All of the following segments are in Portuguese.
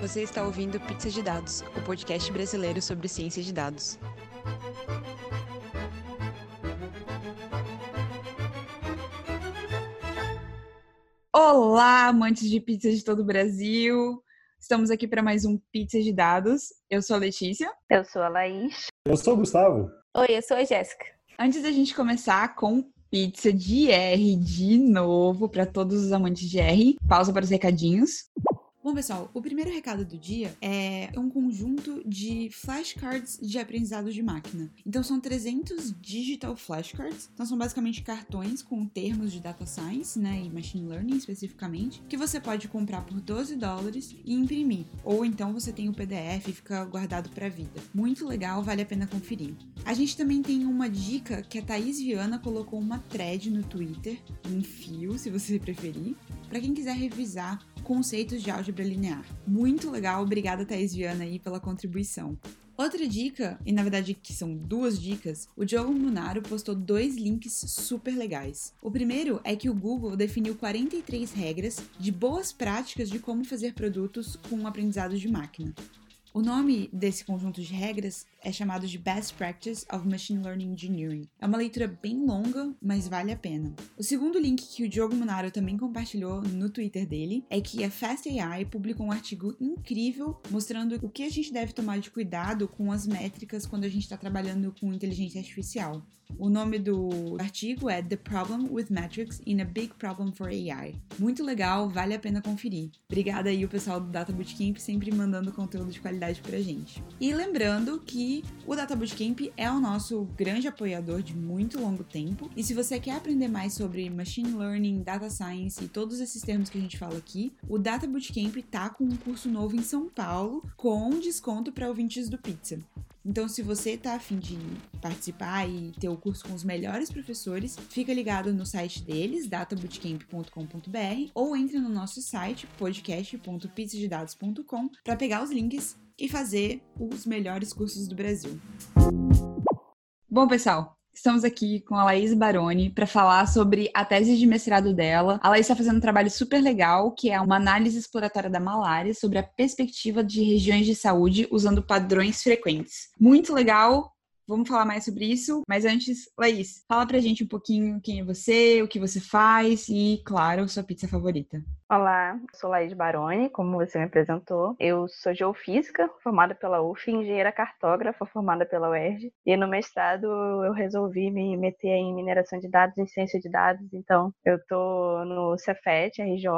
Você está ouvindo Pizza de Dados, o podcast brasileiro sobre ciência de dados. Olá, amantes de pizza de todo o Brasil! Estamos aqui para mais um Pizza de Dados. Eu sou a Letícia. Eu sou a Laís. Eu sou o Gustavo. Oi, eu sou a Jéssica. Antes da gente começar com pizza de R de novo para todos os amantes de R, pausa para os recadinhos. Bom, pessoal, o primeiro recado do dia é um conjunto de flashcards de aprendizado de máquina. Então, são 300 digital flashcards. Então, são basicamente cartões com termos de data science, né, e machine learning especificamente, que você pode comprar por 12 dólares e imprimir. Ou então você tem o PDF e fica guardado para a vida. Muito legal, vale a pena conferir. A gente também tem uma dica que a Thaís Viana colocou uma thread no Twitter, um fio, se você preferir, para quem quiser revisar conceitos de álgebra linear. Muito legal, obrigada Thaís Viana aí pela contribuição. Outra dica, e na verdade que são duas dicas, o Diogo Munaro postou dois links super legais. O primeiro é que o Google definiu 43 regras de boas práticas de como fazer produtos com aprendizado de máquina. O nome desse conjunto de regras é chamado de Best Practice of Machine Learning Engineering. É uma leitura bem longa, mas vale a pena. O segundo link que o Diogo Munaro também compartilhou no Twitter dele é que a Fast AI publicou um artigo incrível mostrando o que a gente deve tomar de cuidado com as métricas quando a gente está trabalhando com inteligência artificial. O nome do artigo é The Problem with Metrics in a Big Problem for AI. Muito legal, vale a pena conferir. Obrigada aí o pessoal do Data Bootcamp sempre mandando conteúdo de qualidade pra gente. E lembrando que o Data Bootcamp é o nosso grande apoiador de muito longo tempo. E se você quer aprender mais sobre machine learning, data science e todos esses termos que a gente fala aqui, o Data Bootcamp tá com um curso novo em São Paulo com desconto para ouvintes do Pizza. Então, se você tá afim de participar e ter o curso com os melhores professores, fica ligado no site deles, databootcamp.com.br, ou entre no nosso site, podcast.pizzadedados.com, para pegar os links e fazer os melhores cursos do Brasil. Bom, pessoal, Estamos aqui com a Laís Baroni para falar sobre a tese de mestrado dela. A Laís está fazendo um trabalho super legal, que é uma análise exploratória da malária sobre a perspectiva de regiões de saúde usando padrões frequentes. Muito legal. Vamos falar mais sobre isso, mas antes, Laís, fala pra gente um pouquinho quem é você, o que você faz e, claro, sua pizza favorita. Olá, sou Laís Baroni, como você me apresentou. Eu sou geofísica, formada pela UF, engenheira cartógrafa, formada pela UERJ. E no mestrado eu resolvi me meter em mineração de dados, em ciência de dados. Então, eu tô no Cefet, RJ,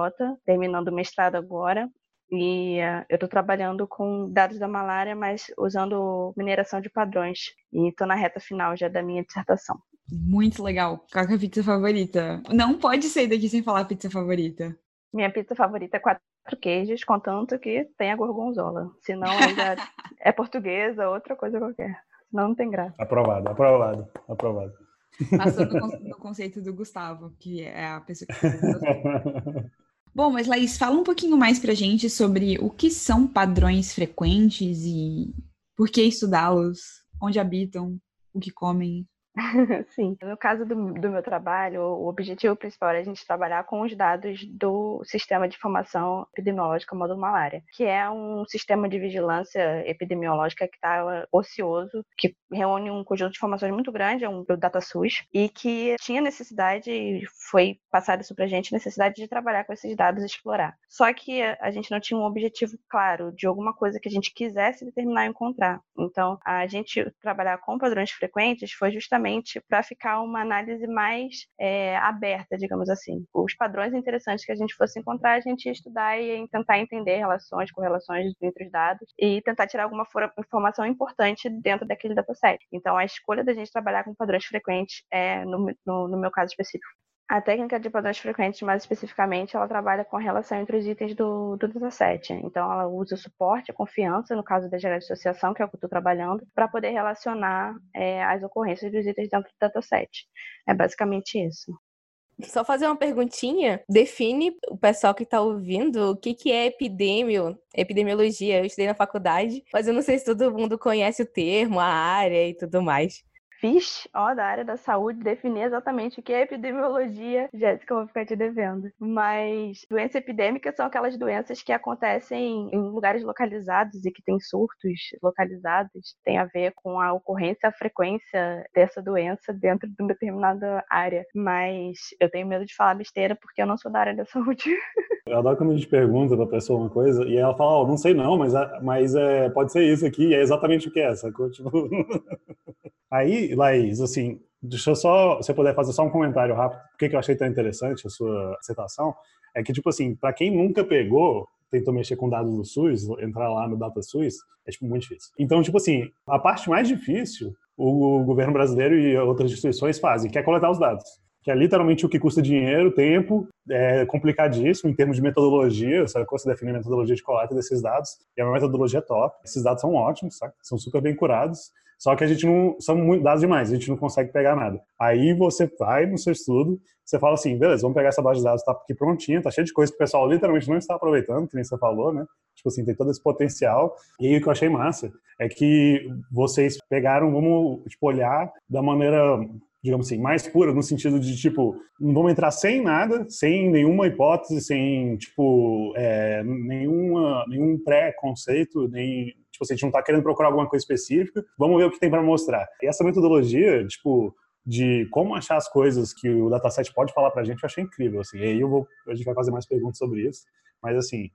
terminando o mestrado agora. E uh, eu estou trabalhando com dados da malária, mas usando mineração de padrões. E estou na reta final já da minha dissertação. Muito legal. Qual é a pizza favorita? Não pode sair daqui sem falar pizza favorita. Minha pizza favorita é quatro queijos, contanto que tenha gorgonzola. Senão ainda é portuguesa, outra coisa qualquer. Senão não tem graça. Aprovado, aprovado, aprovado. Passou no, no conceito do Gustavo, que é a pessoa que Bom, mas Laís, fala um pouquinho mais pra gente sobre o que são padrões frequentes e por que estudá-los, onde habitam, o que comem. Sim. No caso do, do, meu trabalho, o objetivo principal é a gente trabalhar com os dados do Sistema de Informação Epidemiológica Módulo Malária, que é um sistema de vigilância epidemiológica que está ocioso, que reúne um conjunto de informações muito grande, é um DataSUS, e que tinha necessidade, foi passado isso para a gente, necessidade de trabalhar com esses dados e explorar. Só que a gente não tinha um objetivo claro de alguma coisa que a gente quisesse determinar e encontrar. Então, a gente trabalhar com padrões frequentes foi justamente justamente para ficar uma análise mais é, aberta, digamos assim. Os padrões interessantes que a gente fosse encontrar, a gente ia estudar e tentar entender relações, correlações entre os dados e tentar tirar alguma informação importante dentro daquele dataset. Então, a escolha da gente trabalhar com padrões frequentes é, no, no, no meu caso específico, a técnica de padrões frequentes, mais especificamente, ela trabalha com a relação entre os itens do, do dataset. Então, ela usa o suporte, a confiança, no caso da geral de associação, que é o que eu estou trabalhando, para poder relacionar é, as ocorrências dos itens dentro do dataset. É basicamente isso. Só fazer uma perguntinha. Define o pessoal que está ouvindo o que, que é epidemio, epidemiologia. Eu estudei na faculdade, mas eu não sei se todo mundo conhece o termo, a área e tudo mais. Fiche, ó, da área da saúde, definir exatamente o que é epidemiologia. Jéssica, eu vou ficar te devendo. Mas doenças epidêmicas são aquelas doenças que acontecem em lugares localizados e que têm surtos localizados. Tem a ver com a ocorrência, a frequência dessa doença dentro de uma determinada área. Mas eu tenho medo de falar besteira porque eu não sou da área da saúde. Eu adoro quando a gente pergunta pra pessoa uma coisa e ela fala, ó, oh, não sei não, mas, mas é, pode ser isso aqui, e é exatamente o que é, sacou? Tipo... Aí, Laís, assim, deixa eu só, se eu puder fazer só um comentário rápido, porque que eu achei tão interessante a sua citação, é que, tipo assim, para quem nunca pegou, tentou mexer com dados do SUS, entrar lá no DataSUS, é, tipo, muito difícil. Então, tipo assim, a parte mais difícil, o governo brasileiro e outras instituições fazem, que é coletar os dados que é literalmente o que custa dinheiro, tempo, é complicadíssimo em termos de metodologia, sabe? Como você define a metodologia de coleta desses dados, e é uma metodologia top. Esses dados são ótimos, sabe? São super bem curados, só que a gente não, são muito dados demais, a gente não consegue pegar nada. Aí você vai no seu estudo, você fala assim, beleza, vamos pegar essa base de dados, tá aqui prontinha, tá cheio de coisa que o pessoal literalmente não está aproveitando, que nem você falou, né? Tipo assim, tem todo esse potencial. E aí o que eu achei massa é que vocês pegaram, vamos, tipo, olhar da maneira digamos assim, mais pura, no sentido de, tipo, não vamos entrar sem nada, sem nenhuma hipótese, sem, tipo, é, nenhuma, nenhum pré-conceito, nem, tipo, assim, a gente não está querendo procurar alguma coisa específica, vamos ver o que tem para mostrar. E essa metodologia, tipo, de como achar as coisas que o dataset pode falar para a gente, eu achei incrível, assim, e aí eu vou, a gente vai fazer mais perguntas sobre isso, mas, assim,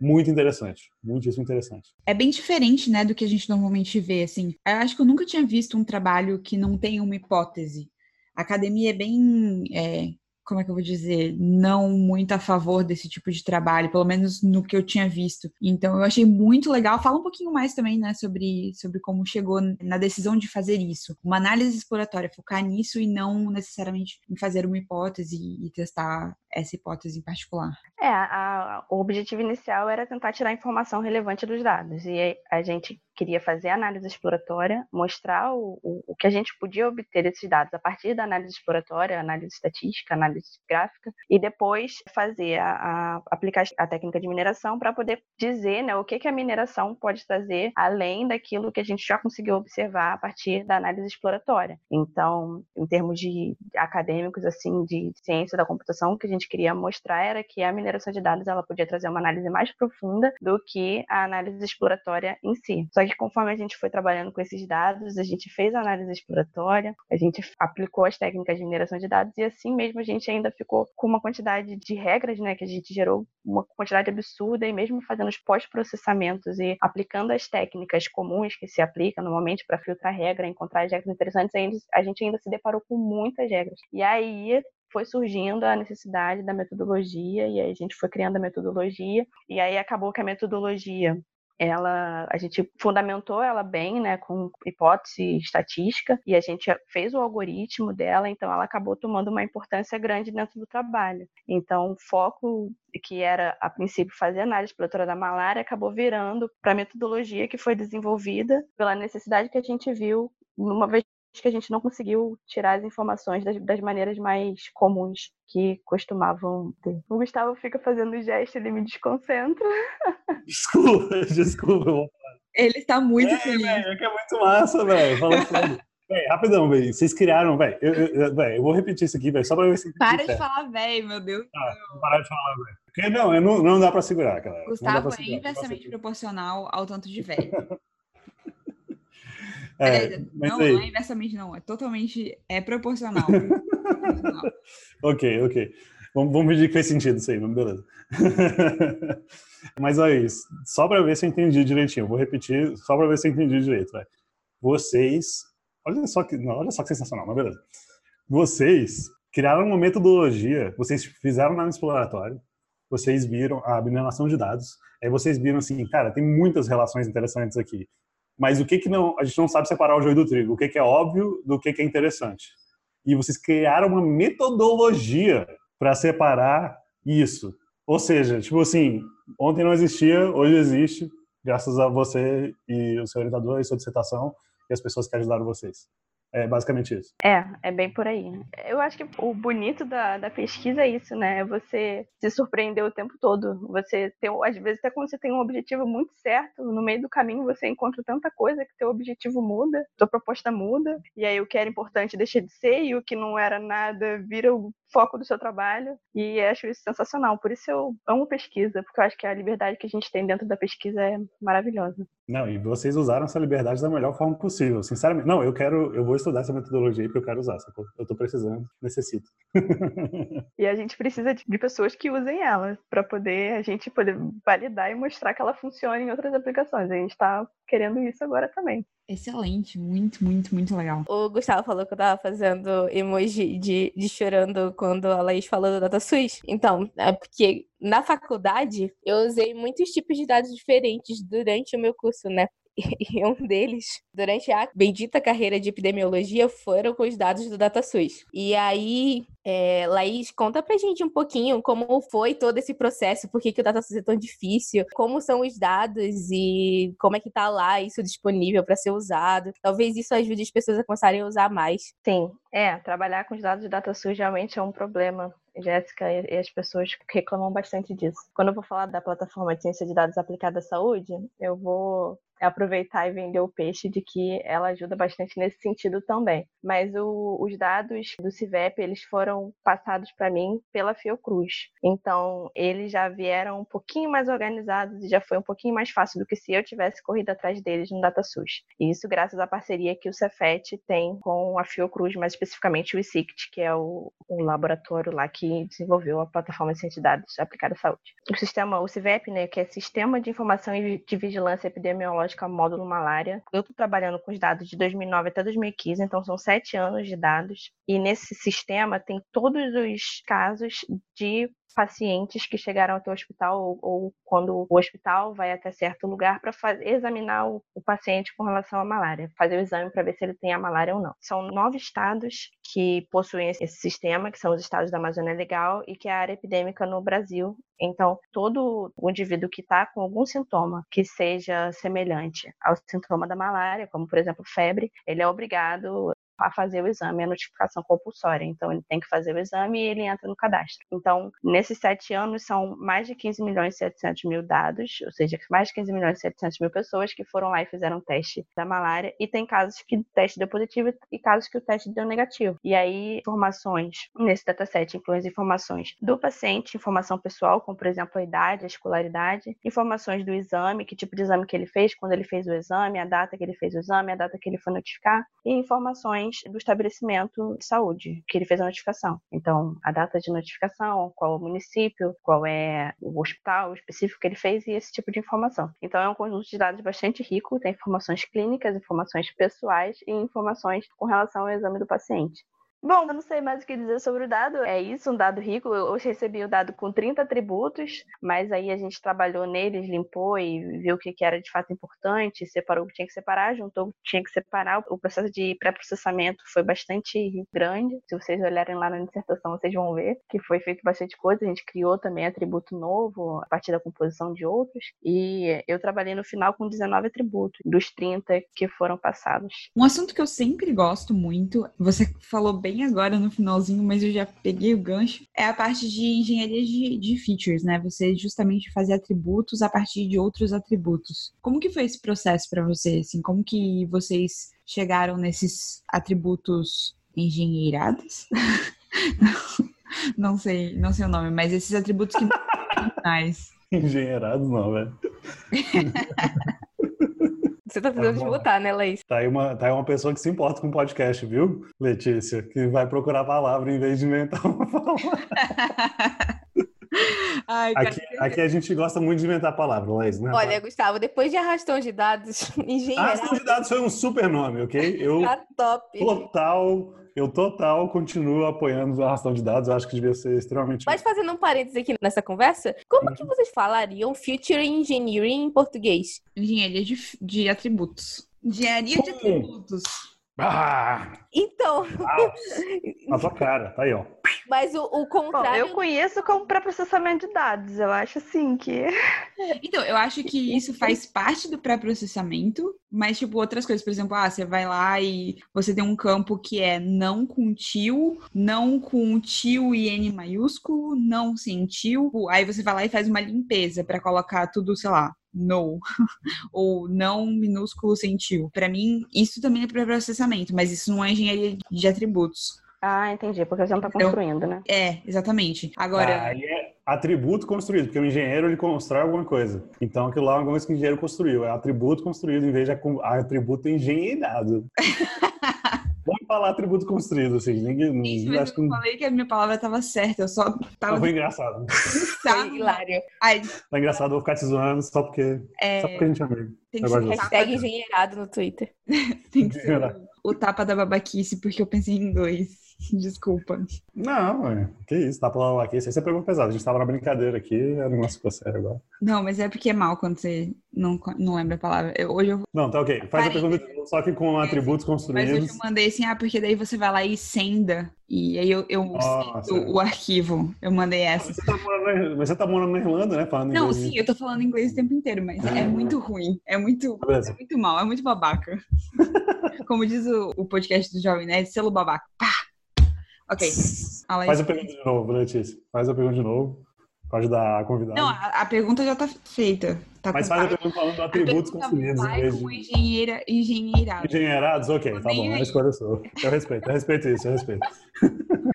muito interessante, muitíssimo interessante. É bem diferente, né, do que a gente normalmente vê, assim. Eu acho que eu nunca tinha visto um trabalho que não tem uma hipótese. A academia é bem é, como é que eu vou dizer, não muito a favor desse tipo de trabalho, pelo menos no que eu tinha visto. Então eu achei muito legal. Fala um pouquinho mais também, né, sobre, sobre como chegou na decisão de fazer isso. Uma análise exploratória, focar nisso e não necessariamente em fazer uma hipótese e testar essa hipótese em particular. É, a, o objetivo inicial era tentar tirar informação relevante dos dados. E a gente queria fazer a análise exploratória, mostrar o, o, o que a gente podia obter desses dados a partir da análise exploratória, análise estatística, análise gráfica, e depois fazer a, a aplicar a técnica de mineração para poder dizer né, o que, que a mineração pode trazer além daquilo que a gente já conseguiu observar a partir da análise exploratória. Então, em termos de acadêmicos, assim, de ciência da computação, que a gente queria mostrar era que a mineração de dados ela podia trazer uma análise mais profunda do que a análise exploratória em si. Só que conforme a gente foi trabalhando com esses dados, a gente fez a análise exploratória, a gente aplicou as técnicas de mineração de dados e assim mesmo a gente gente ainda ficou com uma quantidade de regras, né, que a gente gerou uma quantidade absurda e mesmo fazendo os pós-processamentos e aplicando as técnicas comuns que se aplicam normalmente para filtrar regra, encontrar as regras interessantes, a gente ainda se deparou com muitas regras. E aí foi surgindo a necessidade da metodologia e aí a gente foi criando a metodologia e aí acabou que a metodologia ela a gente fundamentou ela bem, né, com hipótese estatística e a gente fez o algoritmo dela, então ela acabou tomando uma importância grande dentro do trabalho. Então, o foco que era a princípio fazer análise exploratória da malária acabou virando para a metodologia que foi desenvolvida pela necessidade que a gente viu uma vez que a gente não conseguiu tirar as informações das, das, maneiras mais comuns que costumavam ter. O Gustavo fica fazendo gesto, ele me desconcentra. Desculpa, desculpa. Ele está muito é, feliz. Véio, é que é muito massa, velho. Fala sério. Véi, rapidão, velho. Vocês criaram, velho. Eu, eu, eu, vou repetir isso aqui, velho, só pra ver se. Para de falar, velho, meu Deus. Ah, vou parar de falar, velho. Porque não, não, não dá pra segurar, cara. Gustavo é inversamente proporcional ao tanto de velho. É, não, não é inversamente, não. É totalmente é proporcional. ok, ok. Vamos, vamos pedir que fez sentido isso aí, beleza. mas aí, só para ver se eu entendi direitinho, vou repetir só para ver se eu entendi direito. Véio. Vocês, olha só que, não, olha só que sensacional, mas beleza. Vocês criaram uma metodologia, vocês fizeram na exploratório, vocês viram a mineração de dados, aí vocês viram assim, cara, tem muitas relações interessantes aqui mas o que que não, a gente não sabe separar o joio do trigo, o que que é óbvio do que que é interessante. E vocês criaram uma metodologia para separar isso. Ou seja, tipo assim, ontem não existia, hoje existe, graças a você e o seu orientador e sua dissertação e as pessoas que ajudaram vocês. É basicamente isso. É, é bem por aí. Eu acho que o bonito da, da pesquisa é isso, né? É você se surpreender o tempo todo. Você tem, às vezes, até quando você tem um objetivo muito certo, no meio do caminho você encontra tanta coisa que teu objetivo muda, tua proposta muda, e aí o que era importante deixa de ser, e o que não era nada vira o foco do seu trabalho e acho isso sensacional. Por isso eu amo pesquisa, porque eu acho que a liberdade que a gente tem dentro da pesquisa é maravilhosa. Não, e vocês usaram essa liberdade da melhor forma possível, sinceramente. Não, eu quero, eu vou estudar essa metodologia porque eu quero usar, sacou? Eu tô precisando, necessito. e a gente precisa de pessoas que usem ela para poder a gente poder validar e mostrar que ela funciona em outras aplicações. A gente está querendo isso agora também. Excelente, muito, muito, muito legal. O Gustavo falou que eu tava fazendo emoji de, de chorando quando a Laís falou do DataSUS. Então, é porque na faculdade eu usei muitos tipos de dados diferentes durante o meu curso, né? e um deles, durante a bendita carreira de epidemiologia, foram com os dados do DataSUS. E aí, é, Laís, conta pra gente um pouquinho como foi todo esse processo, por que, que o DataSUS é tão difícil, como são os dados e como é que tá lá isso disponível para ser usado. Talvez isso ajude as pessoas a começarem a usar mais. Sim, é, trabalhar com os dados de DataSUS realmente é um problema Jéssica e as pessoas reclamam bastante disso. Quando eu vou falar da plataforma de ciência de dados aplicada à saúde, eu vou aproveitar e vender o peixe de que ela ajuda bastante nesse sentido também. Mas o, os dados do CIVEP, eles foram passados para mim pela Fiocruz. Então, eles já vieram um pouquinho mais organizados e já foi um pouquinho mais fácil do que se eu tivesse corrido atrás deles no DataSUS. E isso graças à parceria que o Cefet tem com a Fiocruz, mais especificamente o ICICT, que é o, o laboratório lá que desenvolveu a plataforma de dados aplicada à saúde. O sistema, o CIVEP, né, que é Sistema de Informação e de Vigilância Epidemiológica módulo malária. Eu estou trabalhando com os dados de 2009 até 2015, então são sete anos de dados. E nesse sistema tem todos os casos de pacientes que chegaram até o hospital ou, ou quando o hospital vai até certo lugar para examinar o, o, paciente com relação à malária, fazer o exame para ver se ele tem a malária ou não. São nove estados que possuem esse sistema, que são os estados da Amazônia Legal e que é a área epidêmica no Brasil. Então, todo o indivíduo que está com algum sintoma que seja semelhante ao sintoma da malária, como por exemplo febre, ele é obrigado a fazer o exame, a notificação compulsória. Então, ele tem que fazer o exame e ele entra no cadastro. Então, nesses sete anos, são mais de 15 milhões e 700 mil dados, ou seja, mais de 15 milhões e 700 mil pessoas que foram lá e fizeram teste da malária. E tem casos que o teste deu positivo e casos que o teste deu negativo. E aí, informações nesse dataset incluem as informações do paciente, informação pessoal, como por exemplo a idade, a escolaridade, informações do exame, que tipo de exame que ele fez, quando ele fez o exame, a data que ele fez o exame, a data que ele foi notificar, e informações do estabelecimento de saúde que ele fez a notificação. Então, a data de notificação, qual o município, qual é o hospital específico que ele fez e esse tipo de informação. Então, é um conjunto de dados bastante rico, tem informações clínicas, informações pessoais e informações com relação ao exame do paciente. Bom, eu não sei mais o que dizer sobre o dado. É isso, um dado rico. Eu hoje recebi o dado com 30 atributos, mas aí a gente trabalhou neles, limpou e viu o que era de fato importante, separou o que tinha que separar, juntou o que tinha que separar. O processo de pré-processamento foi bastante grande. Se vocês olharem lá na dissertação, vocês vão ver que foi feito bastante coisa. A gente criou também atributo novo a partir da composição de outros. E eu trabalhei no final com 19 atributos, dos 30 que foram passados. Um assunto que eu sempre gosto muito, você falou bem bem agora no finalzinho, mas eu já peguei o gancho, é a parte de engenharia de, de features, né? Você justamente fazer atributos a partir de outros atributos. Como que foi esse processo para você? Assim, como que vocês chegaram nesses atributos engenheirados? não, sei, não sei o nome, mas esses atributos que mais. Engenheirados não, velho. Você tá tentando tá desmutar, né, Laís? Tá aí, uma, tá aí uma pessoa que se importa com podcast, viu, Letícia? Que vai procurar a palavra em vez de inventar uma palavra. Ai, aqui, aqui, a gente gosta muito de inventar palavras, Laís, né? Olha, Gustavo, depois de arrastão de dados, engenheiro. Arrastão de dados foi um super nome, ok? Eu tá top. Total eu total continuo apoiando o arrastão de dados, eu acho que devia ser extremamente. Mas fazendo um parênteses aqui nessa conversa, como uhum. que vocês falariam Future Engineering em português? Engenharia de, de atributos. Engenharia de atributos. Ah! Então. Ah, na tua cara, tá aí, ó. Mas o, o Bom, contrário. eu conheço como pré-processamento de dados. Eu acho assim que. Então, eu acho que isso faz parte do pré-processamento, mas, tipo, outras coisas, por exemplo, ah, você vai lá e você tem um campo que é não com tio, não com tio e N maiúsculo, não sem tio. Aí você vai lá e faz uma limpeza pra colocar tudo, sei lá, no ou não minúsculo sem tio. Pra mim, isso também é pré-processamento, mas isso não é engenharia de atributos. Ah, entendi. Porque você não tá Eu- construindo, né? É, exatamente. Agora, Aí é atributo construído, porque o engenheiro ele constrói alguma coisa. Então aquilo lá é alguma coisa que o engenheiro construiu. É atributo construído em vez de atributo engenheirado. Vamos falar atributo construído, assim. Ninguém, Gente, ninguém mas acha que eu não falei que a minha palavra tava certa, eu só tava foi engraçado. Foi hilário. Ai, Tá engraçado, eu vou ficar te zoando só porque, é, só porque a gente é amigo. tem que ser Hashtag engenheirado no Twitter. tem que ser o, o tapa da babaquice, porque eu pensei em dois. Desculpa. Não, é, que isso, tá falando aqui. Isso aí você pegou pesado. A gente tava na brincadeira aqui, o negócio ficou sério agora. Não, mas é porque é mal quando você não, não lembra a palavra. Eu- hoje eu, Não, tá ok. Faz a Parei. pergunta de novo, só que com atributos mas construídos. eu mandei assim, ah, porque daí você vai lá e senda. E aí eu, eu Nossa. sendo o arquivo. Eu mandei essa. Você tá morando na, você tá morando na Irlanda, né? Falando Não, sim, eu tô falando inglês o tempo inteiro, mas é muito ruim. É muito, é Beleza. muito mal, é muito babaca. Como diz o, o podcast do Jovem Nerd, selo babaca. Pá! Ok. Faz a pergunta de novo, Letícia. Faz a pergunta de novo. Pode ajudar a convidada. Não, a, a pergunta já tá feita. Tá Mas faz a pergunta falando de atributos construídos em vai vez de engenheira, engenheirado. engenheirados. Ok, tá bom. É a escolha sua. Eu respeito, eu respeito isso, eu respeito.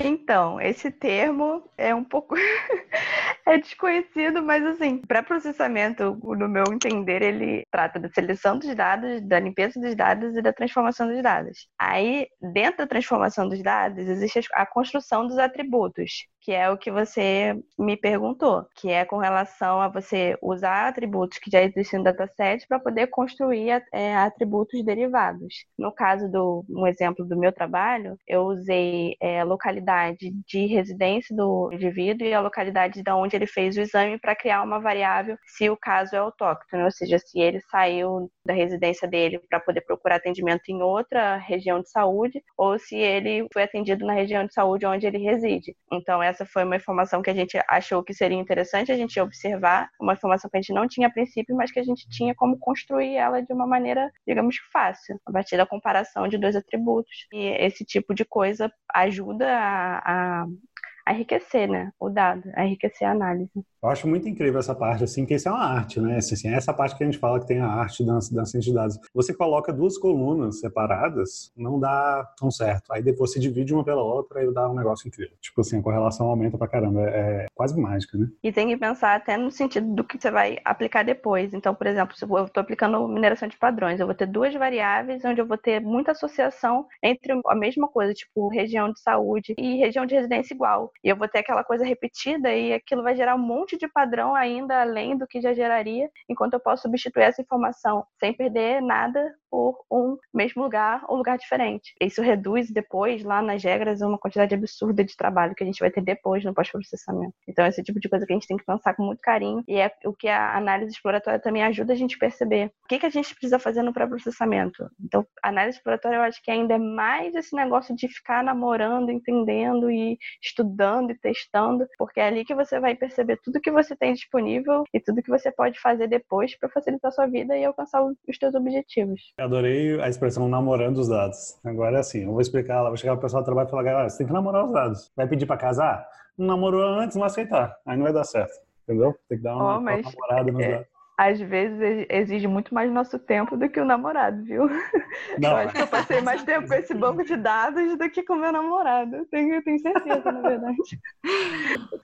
Então, esse termo é um pouco é desconhecido, mas assim, para processamento, no meu entender, ele trata da seleção dos dados, da limpeza dos dados e da transformação dos dados. Aí, dentro da transformação dos dados, existe a construção dos atributos, que é o que você me perguntou, que é com relação a você usar atributos que já existem no dataset para poder construir é, atributos derivados. No caso do um exemplo do meu trabalho, eu usei é, localidade de residência do indivíduo e a localidade de onde ele fez o exame para criar uma variável se o caso é autóctono, ou seja, se ele saiu da residência dele para poder procurar atendimento em outra região de saúde ou se ele foi atendido na região de saúde onde ele reside. Então, essa foi uma informação que a gente achou que seria interessante a gente observar, uma informação que a gente não tinha a princípio, mas que a gente tinha como construir ela de uma maneira, digamos fácil, a partir da comparação de dois atributos. E esse tipo de coisa ajuda a, a, a enriquecer né, o dado, a enriquecer a análise. Eu acho muito incrível essa parte, assim, que isso é uma arte, né? Assim, assim, essa parte que a gente fala que tem a arte da, ciência de dados. Você coloca duas colunas separadas, não dá tão certo. Aí depois você divide uma pela outra e dá um negócio incrível. Tipo assim, a correlação aumenta pra caramba. É, é quase mágica, né? E tem que pensar até no sentido do que você vai aplicar depois. Então, por exemplo, se eu estou aplicando mineração de padrões, eu vou ter duas variáveis onde eu vou ter muita associação entre a mesma coisa, tipo região de saúde e região de residência igual. E eu vou ter aquela coisa repetida e aquilo vai gerar um monte de padrão ainda além do que já geraria, enquanto eu posso substituir essa informação sem perder nada por um mesmo lugar ou lugar diferente. Isso reduz depois, lá nas regras, uma quantidade absurda de trabalho que a gente vai ter depois no pós-processamento. Então, esse tipo de coisa que a gente tem que pensar com muito carinho e é o que a análise exploratória também ajuda a gente a perceber. O que, que a gente precisa fazer no pré-processamento? Então, a análise exploratória eu acho que ainda é mais esse negócio de ficar namorando, entendendo e estudando e testando, porque é ali que você vai perceber tudo que você tem disponível e tudo que você pode fazer depois para facilitar a sua vida e alcançar os seus objetivos. Adorei a expressão namorando os dados. Agora é assim, eu vou explicar lá, vou chegar pro pessoal do trabalho e falar, galera, você tem que namorar os dados. Vai pedir pra casar? Não namorou antes, não aceitar. Aí não vai dar certo. Entendeu? Tem que dar uma, Oh, uma namorada nos é- dados. Às vezes exige muito mais nosso tempo do que o namorado, viu? Não, eu acho que eu passei mais tempo com esse banco de dados do que com meu namorado. Eu tenho, tenho certeza, na verdade.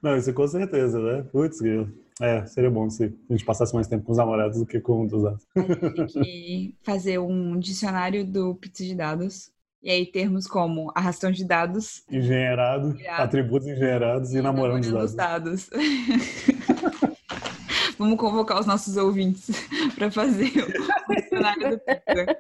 não, isso com certeza, né? Putz, grilo. É, seria bom se a gente passasse mais tempo com os namorados do que com os dados. Tem que fazer um dicionário do pizza de dados. E aí termos como arrastão de dados Engenheirado, Engenheirado. atributos engenheirados e namorando os os dados. dados. Vamos convocar os nossos ouvintes para fazer o dicionário do pizza.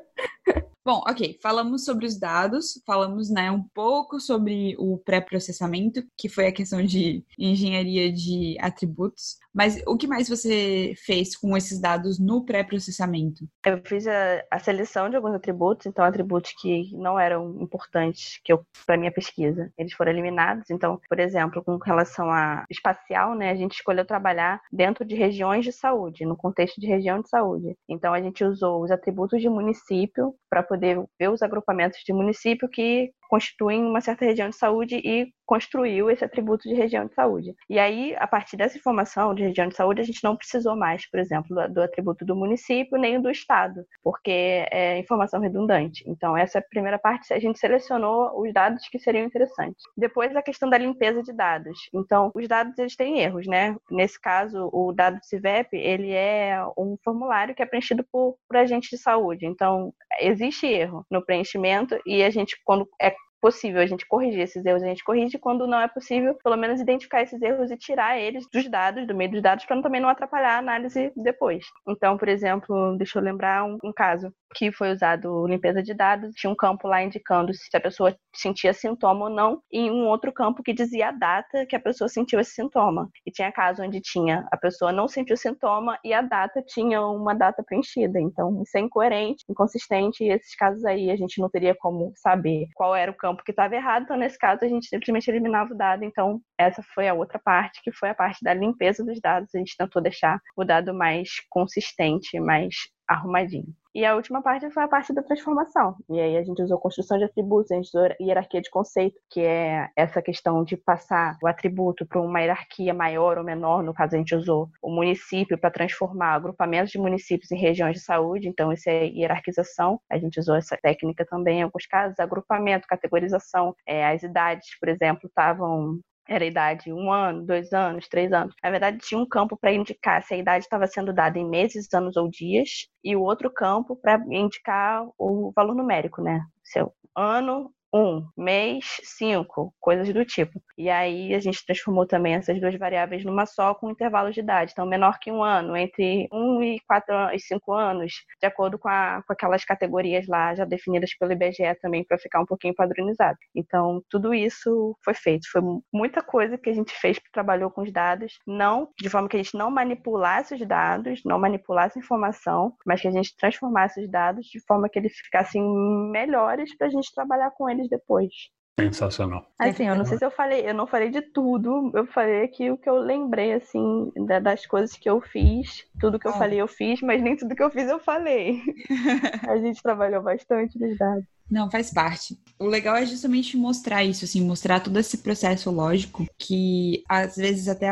Bom, ok, falamos sobre os dados, falamos né, um pouco sobre o pré-processamento, que foi a questão de engenharia de atributos. Mas o que mais você fez com esses dados no pré-processamento? Eu fiz a, a, seleção de alguns atributos, então atributos que não eram importantes que para minha pesquisa, eles foram eliminados. Então, por exemplo, com relação a espacial, né, a gente escolheu trabalhar dentro de regiões de saúde, no contexto de região de saúde. Então, a gente usou os atributos de município para poder ver os agrupamentos de município que constituem uma certa região de saúde e construiu esse atributo de região de saúde. E aí, a partir dessa informação de região de saúde, a gente não precisou mais, por exemplo, do, atributo do município nem do estado, porque é informação redundante. Então, essa é primeira parte, a gente selecionou os dados que seriam interessantes. Depois, a questão da limpeza de dados. Então, os dados, eles têm erros, né? Nesse caso, o dado do CIVEP, ele é um formulário que é preenchido por, por agentes de saúde. Então, existe erro no preenchimento e a gente, quando é possível a gente corrigir esses erros, a gente corrige. Quando não é possível, pelo menos identificar esses erros e tirar eles dos dados, do meio dos dados, para também não atrapalhar a análise depois. Então, por exemplo, deixa eu lembrar um, um caso que foi usado limpeza de dados, tinha um campo lá indicando se a pessoa sentia sintoma ou não, e um outro campo que dizia a data que a pessoa sentiu esse sintoma. E tinha caso onde tinha a pessoa não sentiu sintoma e a data tinha uma data preenchida. Então, isso é incoerente, inconsistente, e esses casos aí a gente não teria como saber qual era o campo campo que estava errado, então nesse caso a gente simplesmente eliminava o dado. Então, essa foi a outra parte, que foi a parte da limpeza dos dados. A gente tentou deixar o dado mais consistente, mais arrumadinho. E a última parte foi a parte da transformação. E aí a gente usou construção de atributos, a gente usou hierarquia de conceito, que é essa questão de passar o atributo para uma hierarquia maior ou menor. No caso, a gente usou o município para transformar agrupamentos de municípios em regiões de saúde. Então, isso é hierarquização. A gente usou essa técnica também em alguns casos. Agrupamento, categorização. É, as idades, por exemplo, estavam era a idade um ano, dois anos, três anos. Na verdade, tinha um campo para indicar se a idade estava sendo dada em meses, anos ou dias, e o outro campo para indicar o valor numérico, né? Seu ano, um, mês, cinco, coisas do tipo. E aí a gente transformou também essas duas variáveis numa só com intervalos de idade. Então, menor que um ano, entre um e quatro e cinco anos, de acordo com, a, com aquelas categorias lá já definidas pelo IBGE também para ficar um pouquinho padronizado. Então, tudo isso foi feito. Foi muita coisa que a gente fez, que trabalhou com os dados, não de forma que a gente não manipulasse os dados, não manipulasse a informação, mas que a gente transformasse os dados de forma que eles ficassem melhores para a gente trabalhar com eles eles depois. Sensacional. Assim, eu não sei se eu falei, eu não falei de tudo, eu falei aqui o que eu lembrei, assim, das coisas que eu fiz. Tudo que eu ah. falei eu fiz, mas nem tudo que eu fiz eu falei. a gente trabalhou bastante nos dados. Não, faz parte. O legal é justamente mostrar isso, assim, mostrar todo esse processo lógico que às vezes até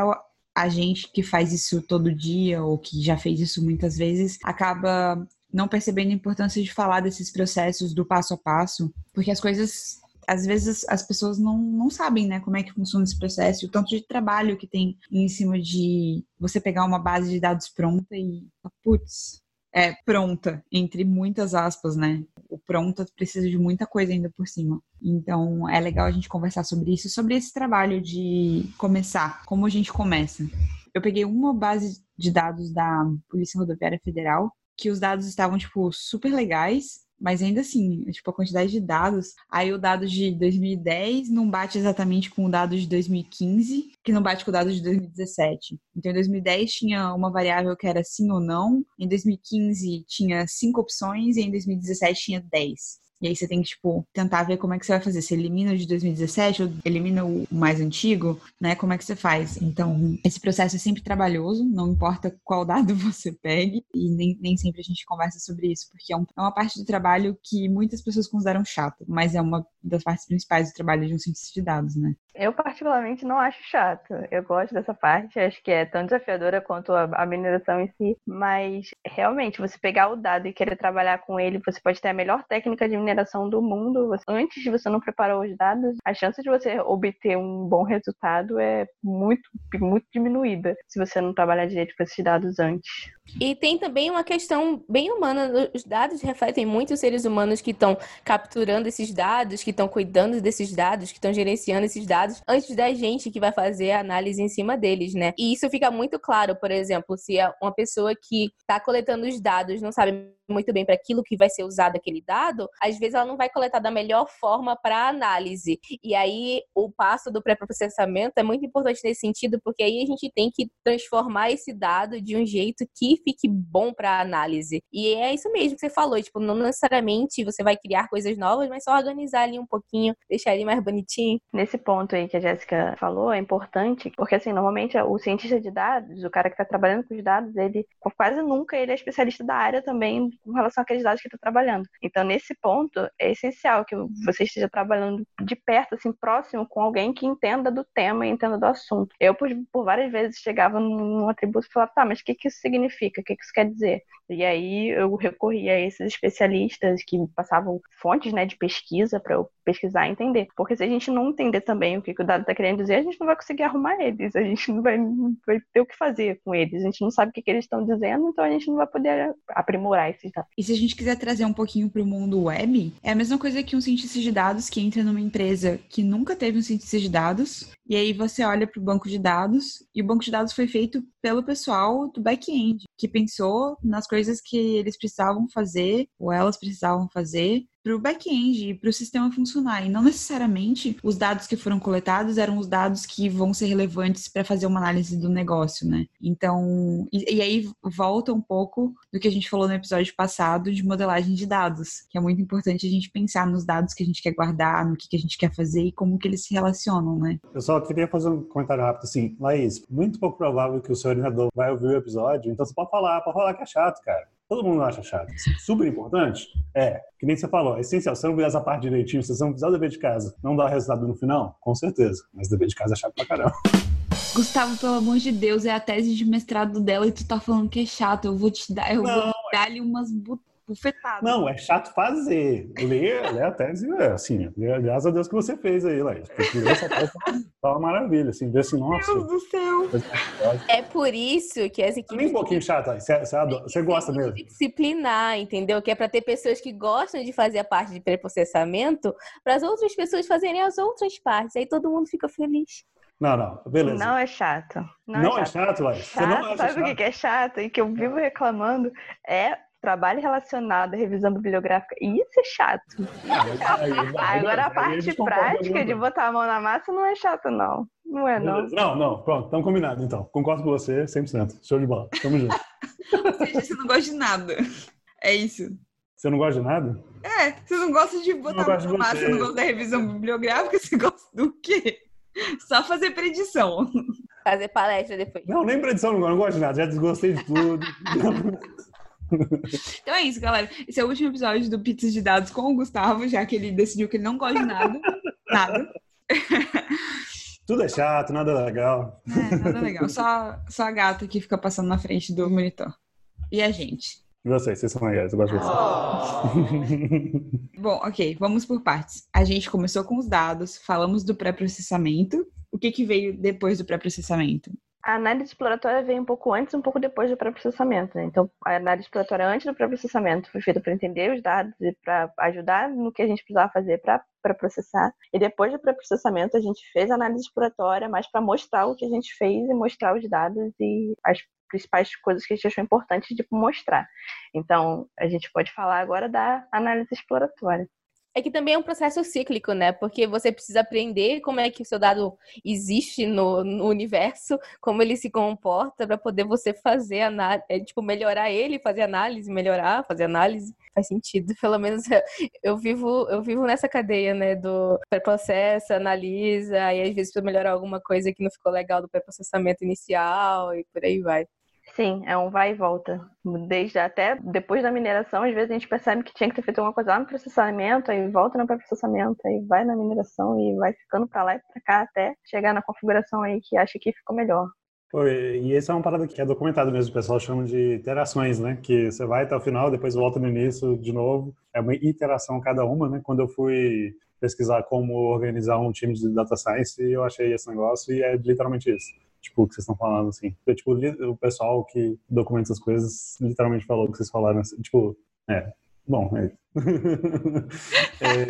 a gente que faz isso todo dia ou que já fez isso muitas vezes acaba não percebendo a importância de falar desses processos do passo a passo, porque as coisas às vezes as pessoas não, não sabem, né, como é que funciona esse processo, o tanto de trabalho que tem em cima de você pegar uma base de dados pronta e, putz, é pronta, entre muitas aspas, né? O pronta precisa de muita coisa ainda por cima. Então, é legal a gente conversar sobre isso, sobre esse trabalho de começar, como a gente começa. Eu peguei uma base de dados da Polícia Rodoviária Federal, que os dados estavam, tipo, super legais, mas ainda assim, tipo, a quantidade de dados. Aí o dado de 2010 não bate exatamente com o dado de 2015, que não bate com o dado de 2017. Então, em 2010 tinha uma variável que era sim ou não, em 2015 tinha cinco opções e em 2017 tinha 10. E aí você tem que, tipo, tentar ver como é que você vai fazer. Você elimina o de 2017 ou elimina o mais antigo, né? Como é que você faz? Então, esse processo é sempre trabalhoso, não importa qual dado você pegue, e nem, nem sempre a gente conversa sobre isso, porque é, um, é uma parte do trabalho que muitas pessoas consideram chato, mas é uma das partes principais do trabalho de um cientista de dados, né? Eu, particularmente, não acho chato. Eu gosto dessa parte, acho que é tão desafiadora quanto a, a mineração em si, mas realmente, você pegar o dado e querer trabalhar com ele, você pode ter a melhor técnica de mineração do mundo. Antes de você não preparar os dados, a chance de você obter um bom resultado é muito, muito diminuída se você não trabalhar direito com esses dados antes. E tem também uma questão bem humana. Os dados refletem muito os seres humanos que estão capturando esses dados, que estão cuidando desses dados, que estão gerenciando esses dados, antes da gente que vai fazer a análise em cima deles, né? E isso fica muito claro, por exemplo, se é uma pessoa que está coletando os dados não sabe muito bem para aquilo que vai ser usado aquele dado, às vezes ela não vai coletar da melhor forma para análise. E aí o passo do pré-processamento é muito importante nesse sentido, porque aí a gente tem que transformar esse dado de um jeito que fique bom para análise. E é isso mesmo que você falou, tipo, não necessariamente você vai criar coisas novas, mas só organizar ali um pouquinho, deixar ele mais bonitinho. Nesse ponto aí que a Jéssica falou, é importante, porque assim, normalmente o cientista de dados, o cara que está trabalhando com os dados, ele quase nunca ele é especialista da área também com relação àqueles dados que está trabalhando. Então, nesse ponto, é essencial que você esteja trabalhando de perto, assim, próximo com alguém que entenda do tema e entenda do assunto. Eu, por, por várias vezes, chegava num atributo e falava, tá, mas o que, que isso significa? O que, isso quer dizer? E aí eu recorria a esses especialistas que passavam fontes né, de pesquisa para eu pesquisar e entender. Porque se a gente não entender também o que, que o dado está querendo dizer, a gente não vai conseguir arrumar eles, a gente não vai, vai ter o que fazer com eles, a gente não sabe o que, que eles estão dizendo, então a gente não vai poder aprimorar esses dados. E se a gente quiser trazer um pouquinho para o mundo web, é a mesma coisa que um cientista de dados que entra numa empresa que nunca teve um cientista de dados, e aí você olha para o banco de dados, e o banco de dados foi feito pelo pessoal do back-end, que pensou nas coisas que eles precisavam fazer, ou elas precisavam fazer, para o back-end e para o sistema funcionar. E não necessariamente os dados que foram coletados eram os dados que vão ser relevantes para fazer uma análise do negócio, né? Então, e, e, aí volta um pouco do que a gente falou no episódio passado de modelagem de dados, que é muito importante a gente pensar nos dados que a gente quer guardar, no que, que a gente quer fazer e como que eles se relacionam, né? Eu só queria fazer um comentário rápido assim, Laís, muito pouco provável que o seu orientador vai ouvir o episódio, então você pode falar, pode falar que é chato, cara. Todo mundo acha chato. Super importante? É. Que nem você falou, é essencial. Se você não fizer essa parte direitinho, se você não fizer o dever de casa, não dá resultado no final? Com certeza. Mas o dever de casa é chato pra caramba. Gustavo, pelo amor de Deus, é a tese de mestrado dela e tu tá falando que é chato. Eu vou te dar, eu não, vou dar ali umas but bufetada. Não, é chato fazer. Ler, ler a tese, é assim, graças a Deus que você fez aí, Laís. Porque essa tese tá uma maravilha, assim, ver assim, nossa. Deus do céu. É por isso que as equipes... Nem um pouquinho chato, você, você, adora, você gosta mesmo. Disciplinar, entendeu? Que é para ter pessoas que gostam de fazer a parte de pré-processamento, para as outras pessoas fazerem as outras partes. Aí todo mundo fica feliz. Não, não, beleza. Não é chato. Não, não é chato, é chato Laís? Chato, Você não sabe o que é chato e que eu vivo reclamando? É trabalho relacionado à revisão bibliográfica, isso é chato. Agora a parte prática de botar a mão na massa não é chato, não. Não é, não. Não, não, pronto, estamos combinados então. Concordo com você 100%. Show de bola. Tamo junto. Ou seja, você não gosta de nada. É isso. Você não gosta de nada? É, você não gosta de botar a mão na massa, você não gosta da revisão bibliográfica, você gosta do quê? Só fazer predição. Fazer palestra depois. Não, nem predição, não, não gosto de nada. Já desgostei de tudo. Então é isso, galera. Esse é o último episódio do Pizza de Dados com o Gustavo, já que ele decidiu que ele não gosta de nada. nada. Tudo é chato, nada legal. É, nada legal. Só, só a gata que fica passando na frente do monitor. E a gente. E vocês, vocês são legais, eu gosto de vocês. Oh. Bom, ok, vamos por partes. A gente começou com os dados, falamos do pré-processamento. O que, que veio depois do pré-processamento? A análise exploratória veio um pouco antes e um pouco depois do pré-processamento. Né? Então, a análise exploratória antes do pré-processamento foi feita para entender os dados e para ajudar no que a gente precisava fazer para processar. E depois do pré-processamento, a gente fez a análise exploratória mais para mostrar o que a gente fez e mostrar os dados e as principais coisas que a gente achou importante de mostrar. Então, a gente pode falar agora da análise exploratória. É que também é um processo cíclico, né? Porque você precisa aprender como é que o seu dado existe no, no universo, como ele se comporta, para poder você fazer análise, é, tipo, melhorar ele, fazer análise, melhorar, fazer análise. Faz sentido. Pelo menos eu, eu vivo, eu vivo nessa cadeia, né? Do pré-processo, analisa, e às vezes precisa melhorar alguma coisa que não ficou legal do pré-processamento inicial e por aí vai. Sim, é um vai e volta. Desde até depois da mineração, às vezes a gente percebe que tinha que ter feito alguma coisa lá no processamento, aí volta no pré-processamento, aí vai na mineração e vai ficando para lá e para cá até chegar na configuração aí que acha que ficou melhor. E essa é uma parada que é documentada mesmo, o pessoal chama de iterações, né? Que você vai até o final, depois volta no início de novo. É uma iteração cada uma, né? Quando eu fui pesquisar como organizar um time de data science, eu achei esse negócio e é literalmente isso. Tipo, o que vocês estão falando, assim. Porque, tipo, o pessoal que documenta essas coisas literalmente falou o que vocês falaram, assim. Tipo, é. Bom, é. é.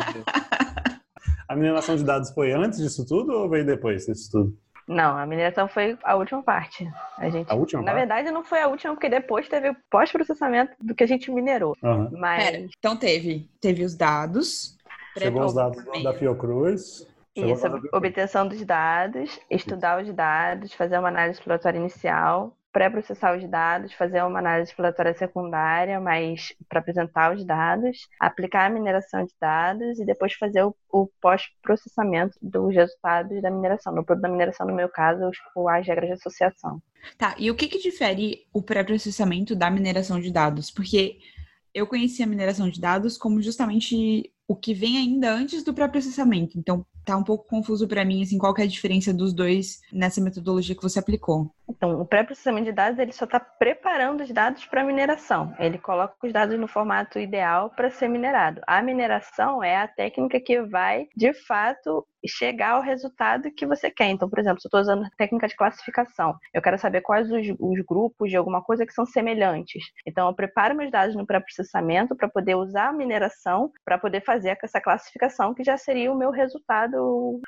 A mineração de dados foi antes disso tudo ou veio depois disso tudo? Não, a mineração foi a última parte. A, gente, a última na parte? verdade, não foi a última, porque depois teve o pós-processamento do que a gente minerou. Uhum. Mas. Pera, então teve. Teve os dados. Chegou os dados da Fiocruz. Isso, obtenção dos dados, estudar os dados, fazer uma análise exploratória inicial, pré-processar os dados, fazer uma análise exploratória secundária, mas para apresentar os dados, aplicar a mineração de dados e depois fazer o, o pós-processamento dos resultados da mineração. No produto da mineração, no meu caso, as regras de associação. Tá, e o que, que difere o pré-processamento da mineração de dados? Porque eu conheci a mineração de dados como justamente o que vem ainda antes do pré-processamento. Então, tá um pouco confuso para mim, assim, qual é a diferença dos dois nessa metodologia que você aplicou. Então, o pré-processamento de dados, ele só está preparando os dados para mineração. Ele coloca os dados no formato ideal para ser minerado. A mineração é a técnica que vai, de fato, chegar ao resultado que você quer. Então, por exemplo, se eu estou usando técnica de classificação, eu quero saber quais os, os, grupos de alguma coisa que são semelhantes. Então, eu preparo meus dados no pré-processamento para poder usar a mineração para poder fazer essa classificação, que já seria o meu resultado,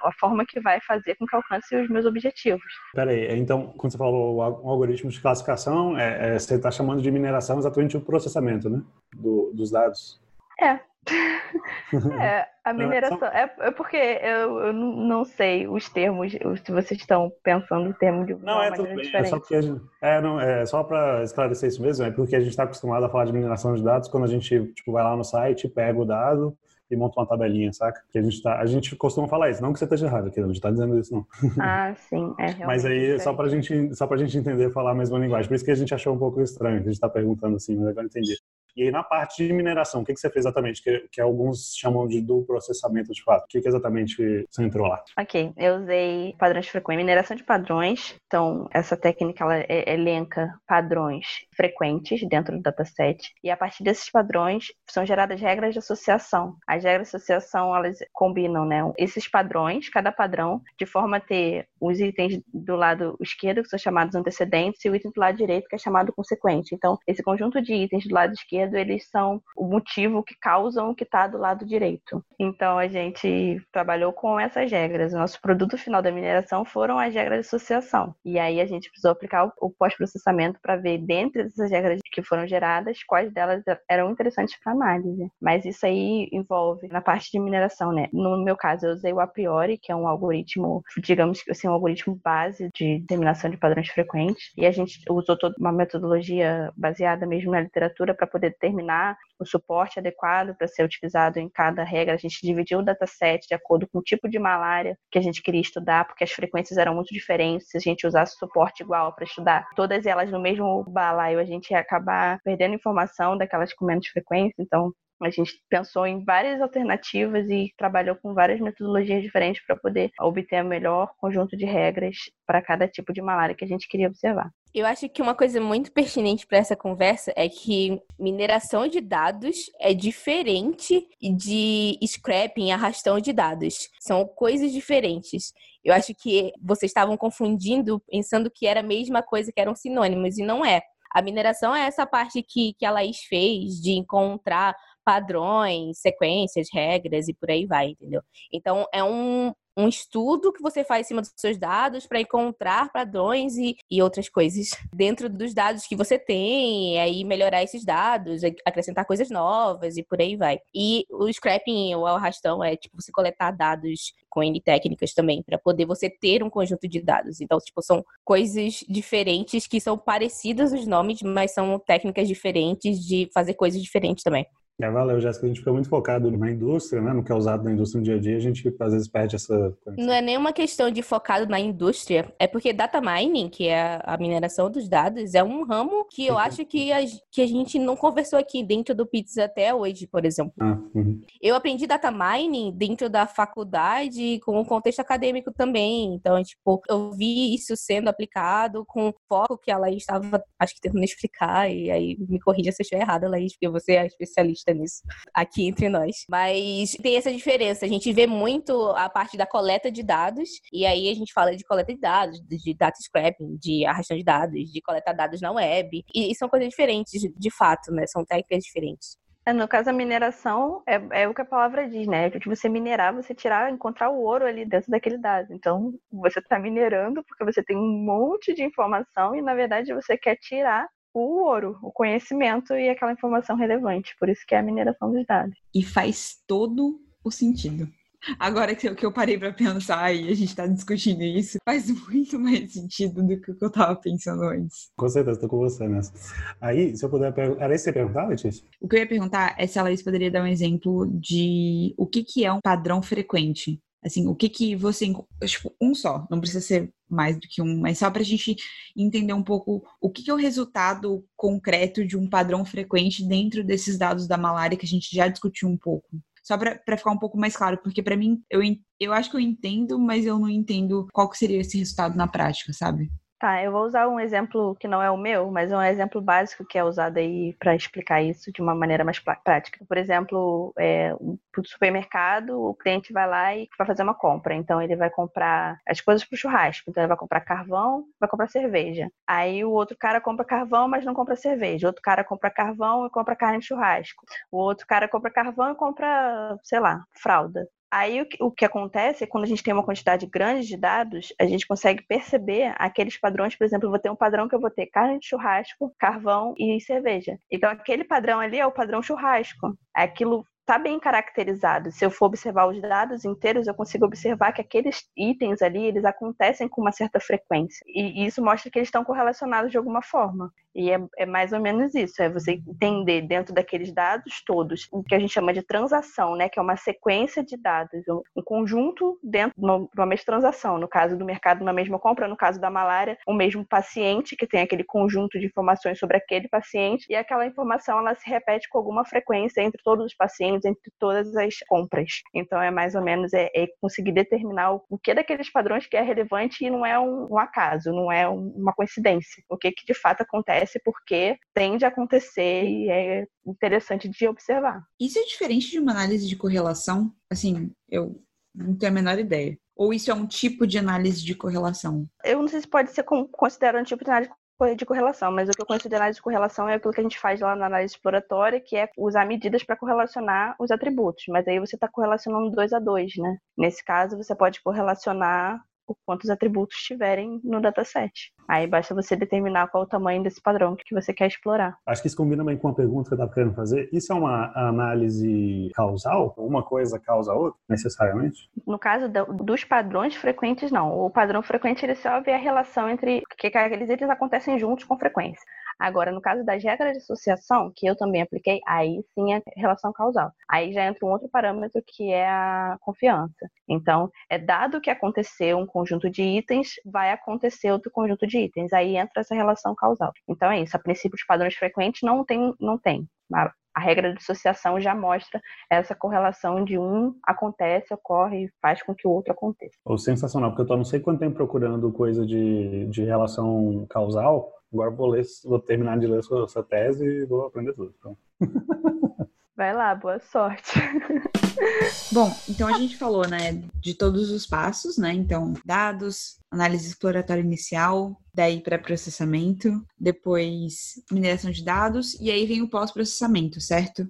a forma que vai fazer com que alcance os meus objetivos. Peraí, então, quando você falou o algoritmo de classificação, é, é, você está chamando de mineração exatamente o processamento, né? Do, dos dados. É, é, a mineração. É, é porque eu, eu, não sei os termos, se vocês estão pensando em termos de. Não, é tudo bem. É só, porque gente, é, não, é só para esclarecer isso mesmo, é porque a gente está acostumado a falar de mineração de dados quando a gente tipo, vai lá no site, pega o dado e monta uma tabelinha, saca? Que a gente tá, a gente costuma falar isso, não que você esteja errado aqui, a gente tá dizendo isso não. Ah, sim, é Mas aí só pra gente, só pra gente entender falar a mesma linguagem. Por isso que a gente achou um pouco estranho, que a gente tá perguntando assim, mas agora entendi. E aí, na parte de mineração, o que, que você fez exatamente? Que, que alguns chamam de do processamento de fato. O que, que exatamente você entrou lá? Ok, eu usei padrões frequentes, mineração de padrões. Então, essa técnica ela elenca padrões frequentes dentro do dataset. E a partir desses padrões são geradas regras de associação. As regras de associação elas combinam né, esses padrões, cada padrão, de forma a ter os itens do lado esquerdo, que são chamados antecedentes, e o item do lado direito, que é chamado consequente. Então, esse conjunto de itens do lado esquerdo eles são o motivo que causam o que está do lado direito. Então a gente trabalhou com essas regras. O nosso produto final da mineração foram as regras de associação. E aí a gente precisou aplicar o pós-processamento para ver, dentre essas regras que foram geradas, quais delas eram interessantes para análise. Mas isso aí envolve na parte de mineração, né? No meu caso, eu usei o a priori, que é um algoritmo, digamos que assim, um algoritmo base de determinação de padrões frequentes. E a gente usou toda uma metodologia baseada mesmo na literatura para poder determinar o suporte adequado para ser utilizado em cada regra. A gente dividiu o dataset de acordo com o tipo de malária que a gente queria estudar, porque as frequências eram muito diferentes. Se a gente usasse suporte igual para estudar todas elas no mesmo balaio, a gente ia acabar perdendo informação daquelas com menos frequência. Então, a gente pensou em várias alternativas e trabalhou com várias metodologias diferentes para poder obter o melhor conjunto de regras para cada tipo de malária que a gente queria observar. Eu acho que uma coisa muito pertinente para essa conversa é que mineração de dados é diferente de scrapping, arrastão de dados. São coisas diferentes. Eu acho que vocês estavam confundindo, pensando que era a mesma coisa, que eram sinônimos, e não é. A mineração é essa parte que, que a Laís fez de encontrar padrões, sequências, regras e por aí vai, entendeu? Então, é um, um estudo que você faz em cima dos seus dados para encontrar padrões e, e outras coisas dentro dos dados que você tem, e aí melhorar esses dados, acrescentar coisas novas e por aí vai. E o scrapping ou arrastão é tipo você coletar dados com N técnicas também, para poder você ter um conjunto de dados. Então, tipo, são coisas diferentes que são parecidas os nomes, mas são técnicas diferentes de fazer coisas diferentes também. É, valeu, Jéssica. A gente fica muito focado na indústria, né? No que é usado na indústria no dia a dia, a gente às vezes perde essa. Não é nenhuma questão de focado na indústria, é porque data mining, que é a mineração dos dados, é um ramo que eu acho que a, que a gente não conversou aqui dentro do Pizza até hoje, por exemplo. Ah, uhum. Eu aprendi data mining dentro da faculdade com o contexto acadêmico também. Então, tipo, eu vi isso sendo aplicado com foco que ela estava, acho que tentando explicar, e aí me corrija se eu estiver errada, Laís, porque você é especialista achando isso aqui entre nós. Mas tem essa diferença. A gente vê muito a parte da coleta de dados, e aí a gente fala de coleta de dados, de data scrapping, de arrastão de dados, de coletar dados na web. E, e são coisas diferentes, de fato, né? São técnicas diferentes. É, no caso, a mineração é, é, o que a palavra diz, né? Que você minerar, você tirar, encontrar o ouro ali dentro daquele dado. Então, você está minerando porque você tem um monte de informação e, na verdade, você quer tirar o ouro, o conhecimento e aquela informação relevante. Por isso que é a mineração dos dados. E faz todo o sentido. Agora que eu, que eu parei para pensar e a gente está discutindo isso, faz muito mais sentido do que o que eu estava pensando antes. Com certeza, estou com você nessa. Aí, se eu puder perguntar. Era isso que você perguntar, Letícia? O que eu ia perguntar é se a Laís poderia dar um exemplo de o que, que é um padrão frequente. Assim, o que que você. Tipo, um só, não precisa ser mais do que um, mas só para a gente entender um pouco o que, que é o resultado concreto de um padrão frequente dentro desses dados da malária que a gente já discutiu um pouco. Só para ficar um pouco mais claro, porque para mim, eu, eu acho que eu entendo, mas eu não entendo qual que seria esse resultado na prática, sabe? Tá, eu vou usar um exemplo que não é o meu, mas é um exemplo básico que é usado aí para explicar isso de uma maneira mais prática. Por exemplo, é, um supermercado, o cliente vai lá e vai fazer uma compra. Então ele vai comprar as coisas para o churrasco. Então ele vai comprar carvão, vai comprar cerveja. Aí o outro cara compra carvão, mas não compra cerveja. O outro cara compra carvão e compra carne de churrasco. O outro cara compra carvão e compra, sei lá, fralda. Aí o que, o que, acontece é quando a gente tem uma quantidade grande de dados, a gente consegue perceber aqueles padrões, por exemplo, eu vou ter um padrão que eu vou ter carne de churrasco, carvão e cerveja. Então aquele padrão ali é o padrão churrasco. Aquilo está bem caracterizado. Se eu for observar os dados inteiros, eu consigo observar que aqueles itens ali, eles acontecem com uma certa frequência. E isso mostra que eles estão correlacionados de alguma forma. E é, é, mais ou menos isso, é você entender dentro daqueles dados todos o que a gente chama de transação, né? Que é uma sequência de dados, um conjunto dentro de uma mesma transação. No caso do mercado, uma mesma compra, no caso da malária, o mesmo paciente que tem aquele conjunto de informações sobre aquele paciente e aquela informação ela se repete com alguma frequência entre todos os pacientes, entre todas as compras. Então é mais ou menos é, é conseguir determinar o, o, que daqueles padrões que é relevante e não é um, um acaso, não é um, uma coincidência. O que, que de fato acontece acontece porque tende a acontecer e é interessante de observar. Isso é diferente de uma análise de correlação? Assim, eu não tenho a menor ideia. Ou isso é um tipo de análise de correlação? Eu não sei se pode ser considerado um tipo de análise de correlação, mas o que eu considero análise de correlação é aquilo que a gente faz lá na análise exploratória, que é usar medidas para correlacionar os atributos. Mas aí você está correlacionando dois a dois, né? Nesse caso, você pode correlacionar por quantos atributos tiverem no dataset. Aí basta você determinar qual o tamanho desse padrão que você quer explorar. Acho que isso combina bem com uma pergunta que eu estava querendo fazer. Isso é uma análise causal? Uma coisa causa a outra, necessariamente? No caso dos padrões frequentes, não. O padrão frequente ele só vê a relação entre que aqueles itens acontecem juntos com frequência. Agora, no caso das regras de associação, que eu também apliquei, aí sim é relação causal. Aí já entra um outro parâmetro que é a confiança. Então, é dado que aconteceu um conjunto de itens, vai acontecer outro conjunto de itens. Aí entra essa relação causal. Então é isso. A princípio de padrões frequentes não tem, não tem. A regra de associação já mostra essa correlação de um acontece, ocorre e faz com que o outro aconteça. Oh, sensacional, porque eu estou não sei quanto tempo procurando coisa de, de relação causal Agora vou ler, vou terminar de ler sua tese e vou aprender tudo. Então. Vai lá, boa sorte. Bom, então a gente falou, né, de todos os passos, né? Então, dados, análise exploratória inicial, daí para processamento, depois mineração de dados e aí vem o pós-processamento, certo?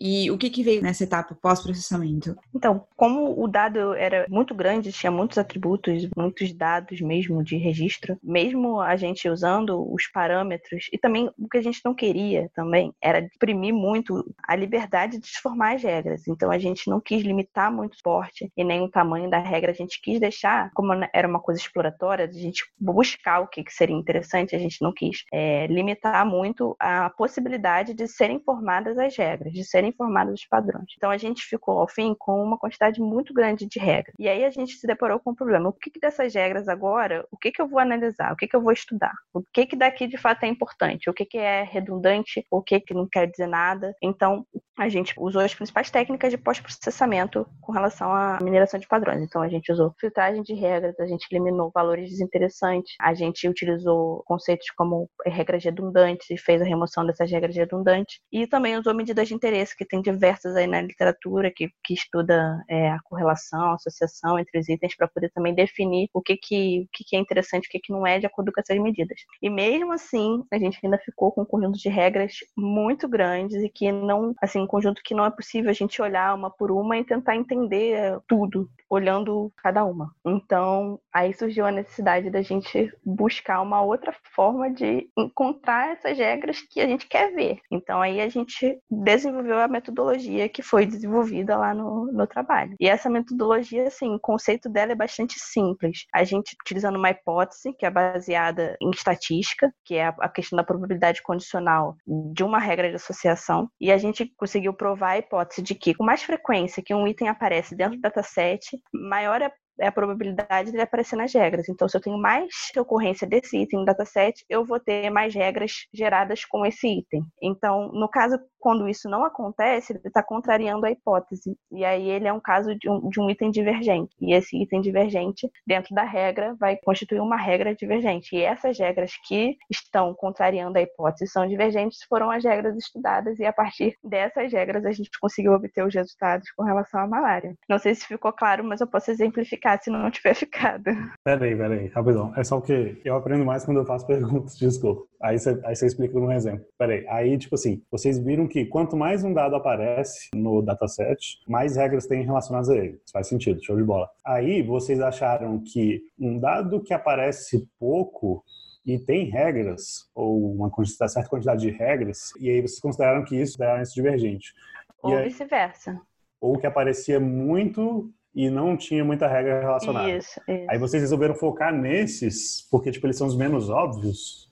E o que, que veio nessa etapa pós-processamento? Então, como o dado era muito grande, tinha muitos atributos, muitos dados mesmo de registro, mesmo a gente usando os parâmetros, e também o que a gente não queria também era deprimir muito a liberdade de transformar as regras. Então, a gente não quis limitar muito o porte e nem o tamanho da regra, a gente quis deixar, como era uma coisa exploratória, a gente buscar o que, que seria interessante, a gente não quis é, limitar muito a possibilidade de serem formadas as regras, de serem informados dos padrões. Então a gente ficou, ao fim, com uma quantidade muito grande de regras. E aí a gente se deparou com um problema. O que, que dessas regras agora, o que, que eu vou analisar? O que, que eu vou estudar? O que, que daqui de fato é importante? O que, que é redundante? O que, que não quer dizer nada? Então, a gente usou as principais técnicas de pós-processamento com relação à mineração de padrões. Então, a gente usou filtragem de regras, a gente eliminou valores desinteressantes, a gente utilizou conceitos como regras redundantes e fez a remoção dessas regras redundantes, e também usou medidas de interesse, que tem diversas aí na literatura, que, que estuda é, a correlação, a associação entre os itens, para poder também definir o que, que, o que, que é interessante e o que, que não é de acordo com essas medidas. E mesmo assim, a gente ainda ficou com um conjunto de regras muito grandes e que não, assim, conjunto que não é possível a gente olhar uma por uma e tentar entender tudo, olhando cada uma. Então, aí surgiu a necessidade da gente buscar uma outra forma de encontrar essas regras que a gente quer ver. Então, aí a gente desenvolveu a metodologia que foi desenvolvida lá no, no trabalho. E essa metodologia, assim, o conceito dela é bastante simples. A gente utilizando uma hipótese que é baseada em estatística, que é a questão da probabilidade condicional de uma regra de associação, e a gente conseguiu provar a hipótese de que com mais frequência que um item aparece dentro do dataset, maior é a probabilidade de aparecer nas regras. Então, se eu tenho mais ocorrência desse item no dataset, eu vou ter mais regras geradas com esse item. Então, no caso, quando isso não acontece, ele está contrariando a hipótese. E aí ele é um caso de um, de um item divergente. E esse item divergente, dentro da regra, vai constituir uma regra divergente. E essas regras que estão contrariando a hipótese são divergentes foram as regras estudadas. E a partir dessas regras, a gente conseguiu obter os resultados com relação à malária. Não sei se ficou claro, mas eu posso exemplificar ficar se não tiver ficado. Peraí, peraí, rapidão. É só porque eu aprendo mais quando eu faço perguntas, desculpa. Aí você, aí você explica num exemplo. Peraí, aí, tipo assim, vocês viram que quanto mais um dado aparece no dataset, mais regras tem relacionadas a ele. Isso faz sentido, show de bola. Aí, vocês acharam que um dado que aparece pouco e tem regras, ou uma certa quantidade de regras, e aí vocês consideraram que isso era isso divergente. Ou vice-versa. Ou que aparecia muito e não tinha muita regra relacionada. Isso, isso. Aí vocês resolveram focar nesses, porque tipo, eles são os menos óbvios?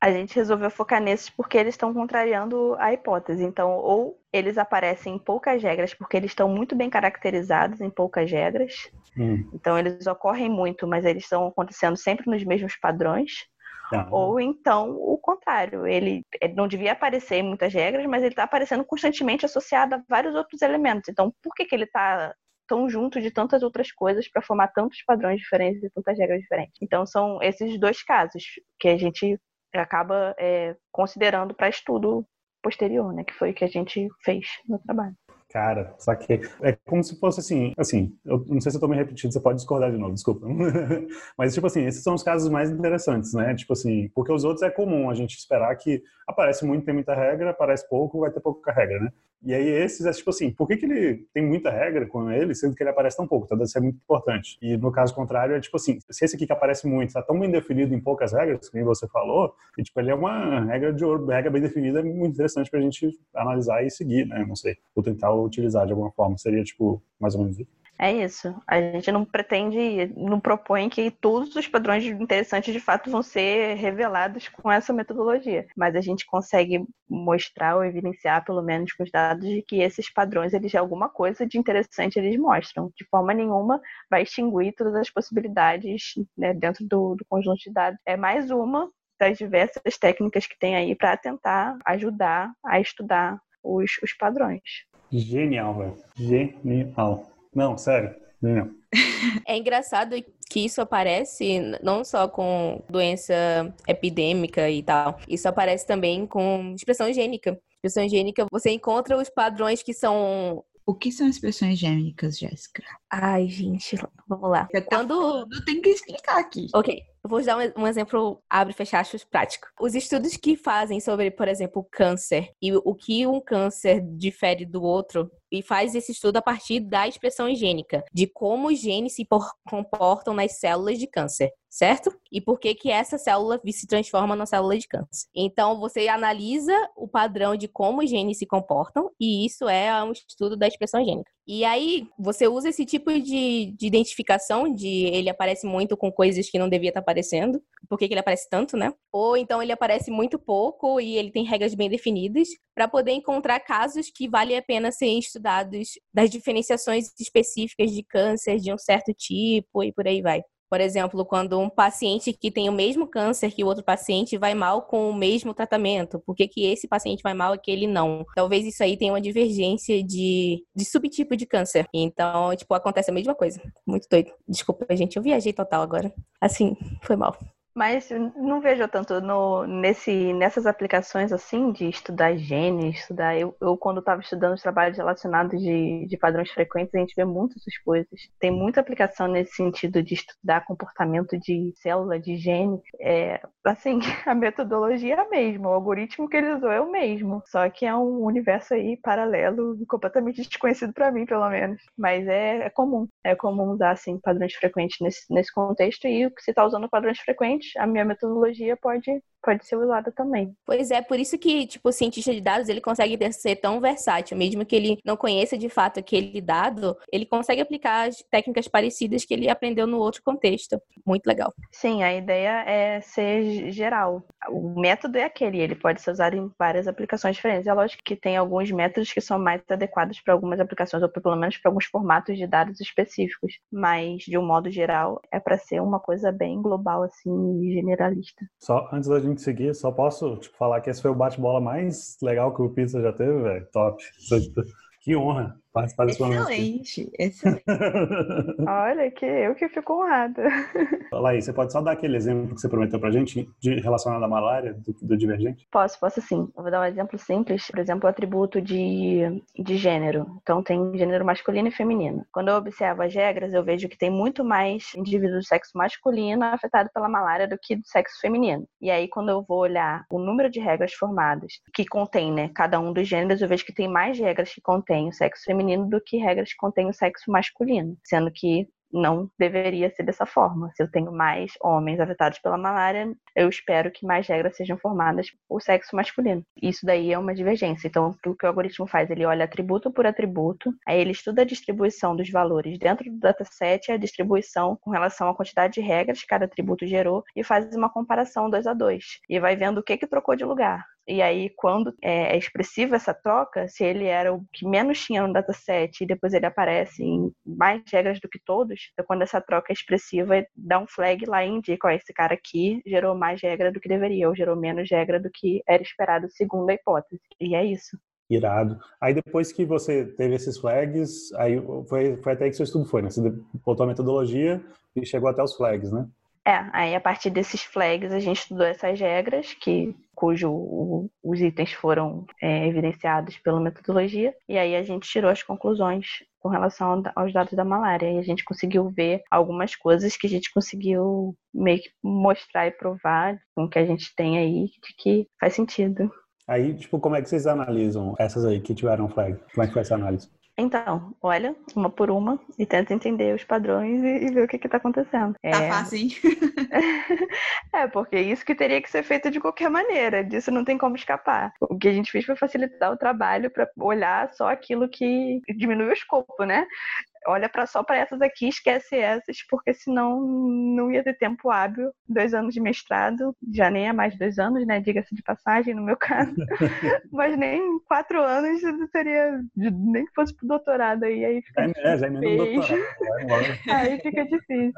A gente resolveu focar nesses porque eles estão contrariando a hipótese. Então, ou eles aparecem em poucas regras porque eles estão muito bem caracterizados em poucas regras. Hum. Então, eles ocorrem muito, mas eles estão acontecendo sempre nos mesmos padrões. Tá. Ou então o contrário, ele, ele, não devia aparecer em muitas regras, mas ele está aparecendo constantemente associado a vários outros elementos. Então, por que, que ele está tão junto de tantas outras coisas para formar tantos padrões diferentes e tantas regras diferentes. Então, são esses dois casos que a gente acaba é, considerando para estudo posterior, né? Que foi o que a gente fez no trabalho. Cara, saquei. É como se fosse assim, assim, eu não sei se eu tô me repetindo, você pode discordar de novo, desculpa. Mas, tipo assim, esses são os casos mais interessantes, né? Tipo assim, porque os outros é comum a gente esperar que aparece muito, tem muita regra, aparece pouco, vai ter pouca regra, né? E aí esses é tipo assim, por que, que ele tem muita regra com ele, sendo que ele aparece tão pouco? Então deve ser muito importante. E no caso contrário, é tipo assim, se esse aqui que aparece muito está tão bem definido em poucas regras, como você falou, e, tipo, ele é uma regra de ouro, regra bem definida, é muito interessante para a gente analisar e seguir, né? Não sei, ou tentar utilizar de alguma forma. Seria, tipo, mais ou menos isso. É isso. A gente não pretende, não propõe que todos os padrões interessantes de fato vão ser revelados com essa metodologia, mas a gente consegue mostrar ou evidenciar, pelo menos com os dados, de que esses padrões, eles alguma coisa de interessante eles mostram. De forma nenhuma vai extinguir todas as possibilidades né, dentro do, do conjunto de dados. É mais uma das diversas técnicas que tem aí para tentar ajudar a estudar os, os padrões. Genial, velho. Genial. Não, sério. Não. É engraçado que isso aparece não só com doença epidêmica e tal, isso aparece também com expressão higiênica. Expressão higiênica, você encontra os padrões que são o que são expressões gênicas, Jéssica? Ai, gente, vamos lá. Tá Quando tem que explicar aqui. Ok, eu vou dar um, exemplo abre e fecha aspas prático. Os estudos que fazem sobre, por exemplo, câncer e o que um câncer difere do outro e faz esse estudo a partir da expressão higiênica, de como os genes se comportam nas células de câncer, certo? E por que que essa célula se transforma na célula de câncer. Então, você analisa o padrão de como os genes se comportam e isso é um estudo da expressão higiênica. E aí, você usa esse tipo de, de identificação, de ele aparece muito com coisas que não devia estar aparecendo. Por que, que ele aparece tanto, né? Ou então ele aparece muito pouco e ele tem regras bem definidas, para poder encontrar casos que vale a pena serem estudados das diferenciações específicas de câncer de um certo tipo e por aí vai. Por exemplo, quando um paciente que tem o mesmo câncer que o outro paciente vai mal com o mesmo tratamento, por que, que esse paciente vai mal e aquele não? Talvez isso aí tenha uma divergência de, de subtipo de câncer. Então, tipo, acontece a mesma coisa. Muito doido. Desculpa, gente, eu viajei total agora. Assim, foi mal. Mas não vejo tanto no, nesse, nessas aplicações assim de estudar genes, estudar. Eu, eu quando estava estudando os trabalhos relacionados de, de padrões frequentes, a gente vê muitas coisas. Tem muita aplicação nesse sentido de estudar comportamento de célula, de gene. É, assim, a metodologia é a mesma, o algoritmo que ele usou é o mesmo. Só que é um universo aí paralelo, completamente desconhecido para mim, pelo menos. Mas é, é comum. É comum usar assim padrões frequentes nesse, nesse contexto. E se está usando padrões frequentes, a minha metodologia pode pode ser usada também. Pois é, por isso que, tipo, o cientista de dados, ele consegue ser tão versátil, mesmo que ele não conheça de fato aquele dado, ele consegue aplicar as técnicas parecidas que ele aprendeu no outro contexto. Muito legal. Sim, a ideia é ser geral. O método é aquele, ele pode ser usado em várias aplicações diferentes. É lógico que tem alguns métodos que são mais adequados para algumas aplicações, ou pelo menos para alguns formatos de dados específicos, mas de um modo geral é para ser uma coisa bem global assim e generalista. Só antes da gente seguir, só posso tipo, falar que esse foi o bate-bola mais legal que o Pizza já teve, velho. Top. Que honra participar desse momento. Excelente, excelente. Olha, que eu que fico honrada. Laís, você pode só dar aquele exemplo que você prometeu pra gente, de, relacionado à malária, do, do, divergente? Posso, posso sim. Eu vou dar um exemplo simples. Por exemplo, o atributo de, de gênero. Então, tem gênero masculino e feminino. Quando eu observo as regras, eu vejo que tem muito mais indivíduos do sexo masculino afetado pela malária do que do sexo feminino. E aí, quando eu vou olhar o número de regras formadas que contém, né, cada um dos gêneros, eu vejo que tem mais regras que contém o sexo feminino feminino do que regras que contêm o sexo masculino, sendo que não deveria ser dessa forma. Se eu tenho mais homens afetados pela malária, eu espero que mais regras sejam formadas por sexo masculino. Isso daí é uma divergência. Então, o que o algoritmo faz? Ele olha atributo por atributo, aí ele estuda a distribuição dos valores dentro do dataset, a distribuição com relação à quantidade de regras que cada atributo gerou e faz uma comparação dois a dois. E vai vendo o que, que trocou de lugar. E aí, quando é, é expressiva essa troca, se ele era o que menos tinha no dataset e depois ele aparece em mais regras do que todos, então quando essa troca é expressiva, dá um flag lá e indica, ó, esse cara aqui gerou mais regra do que deveria, ou gerou menos regra do que era esperado segundo a hipótese. E é isso. Irado. Aí depois que você teve esses flags, aí foi, foi até aí que seu estudo foi, né? Você botou a metodologia e chegou até os flags, né? É, aí a partir desses flags a gente estudou essas regras, que, cujo os itens foram é, evidenciados pela metodologia, e aí a gente tirou as conclusões com relação aos dados da malária. E a gente conseguiu ver algumas coisas que a gente conseguiu meio que mostrar e provar com o que a gente tem aí de que faz sentido. Aí, tipo, como é que vocês analisam essas aí que tiveram flag? Como é que foi essa análise? Então, olha, uma por uma, e tenta entender os padrões e, e ver o que está acontecendo. Tá é... fácil, hein? é, porque isso que teria que ser feito de qualquer maneira, disso não tem como escapar. O que a gente fez foi facilitar o trabalho para olhar só aquilo que diminui o escopo, né? Olha para só para essas aqui, esquece essas, porque senão não ia ter tempo hábil. Dois anos de mestrado, já nem é mais dois anos, né? Diga-se de passagem, no meu caso. Mas nem quatro anos seria, nem que fosse pro doutorado aí, aí fica é, já doutorado. aí fica difícil.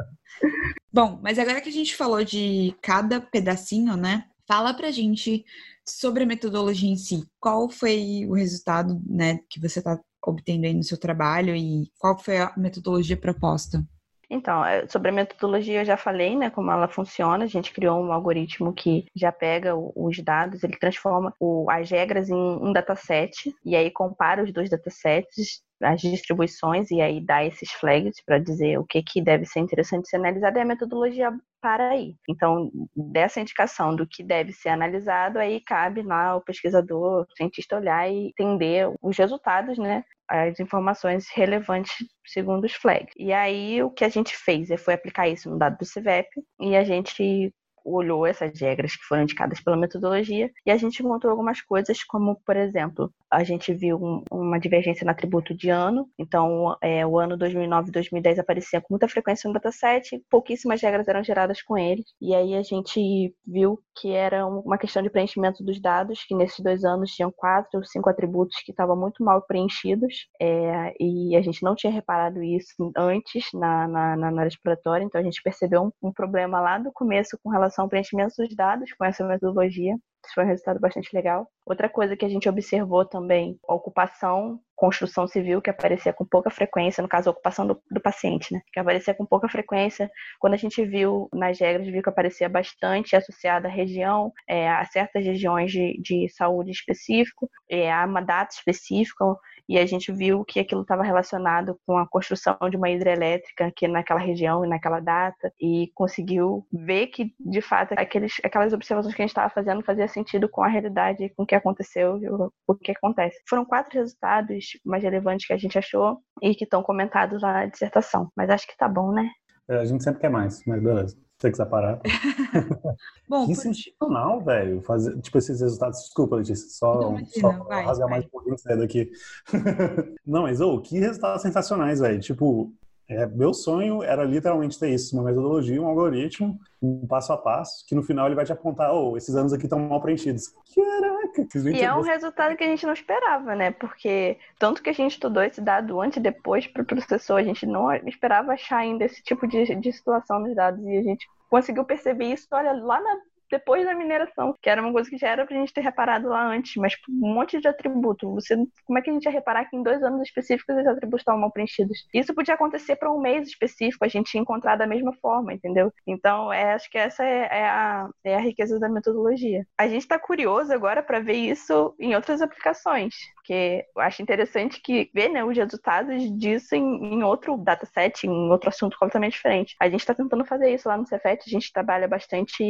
Bom, mas agora que a gente falou de cada pedacinho, né? Fala pra gente sobre a metodologia em si. Qual foi o resultado, né, que você está obtendo aí no seu trabalho e qual foi a metodologia proposta? Então, é, sobre a metodologia eu já falei, né, como ela funciona. A gente criou um algoritmo que já pega os dados, ele transforma as regras em um dataset e aí compara os dois datasets as distribuições e aí dá esses flags para dizer o que, que deve ser interessante ser analisado e a metodologia para aí. Então, dessa indicação do que deve ser analisado, aí cabe lá o pesquisador, o cientista olhar e entender os resultados, né? As informações relevantes segundo os flags. E aí, o que a gente fez foi aplicar isso no dado do CVEP e a gente olhou essas regras que foram indicadas pela metodologia e a gente encontrou algumas coisas, como, por exemplo, a gente viu um, uma divergência no atributo de ano, então é, o ano 2009 e 2010 aparecia com muita frequência no dataset, pouquíssimas regras eram geradas com eles, e aí a gente viu que era uma questão de preenchimento dos dados, que nesses dois anos tinham quatro ou cinco atributos que estavam muito mal preenchidos, é, e a gente não tinha reparado isso antes na, na, na área exploratória, então a gente percebeu um, um problema lá do começo com relação ao preenchimento dos dados com essa metodologia. Isso foi um resultado bastante legal. Outra coisa que a gente observou também, a ocupação, construção civil, que aparecia com pouca frequência, no caso, a ocupação do, do, paciente, né? Que aparecia com pouca frequência. Quando a gente viu nas regras, viu que aparecia bastante associada à região, é, a certas regiões de, de saúde específico, é, a uma data específica e a gente viu que aquilo estava relacionado com a construção de uma hidrelétrica aqui naquela região e naquela data, e conseguiu ver que, de fato, aqueles, aquelas observações que a gente estava fazendo fazia sentido com a realidade, com o que aconteceu e o, que acontece. Foram quatro resultados mais relevantes que a gente achou e que estão comentados lá na dissertação, mas acho que tá bom, né? É, a gente sempre quer mais, mas beleza você quiser parar. Bom, por... sensacional, velho. Fazer, tipo, esses resultados. Desculpa, Letícia, só, imagina, só vai, rasgar vai. mais um pouquinho cedo aqui. Não, mas, ô, oh, que resultados sensacionais, velho. Tipo, é, meu sonho era literalmente ter isso, uma metodologia, um algoritmo, um passo a passo, que no final ele vai te apontar, oh, esses anos aqui estão mal preenchidos. Caraca! E é um resultado que a gente não esperava, né? Porque tanto que a gente estudou esse dado antes e depois para o processor, a gente não esperava achar ainda esse tipo de, de situação nos dados e a gente conseguiu perceber isso, olha, lá na depois da mineração, que era uma coisa que já era pra gente ter reparado lá antes, mas um monte de atributo. Você, como é que a gente ia reparar que em dois anos específicos os atributos estavam mal preenchidos? Isso podia acontecer para um mês específico, a gente ia encontrar da mesma forma, entendeu? Então, é, acho que essa é, é, a, é a riqueza da metodologia. A gente está curioso agora para ver isso em outras aplicações porque eu acho interessante que ver né, os resultados disso em, em outro dataset, em outro assunto completamente diferente. A gente está tentando fazer isso lá no Cefet, a gente trabalha bastante,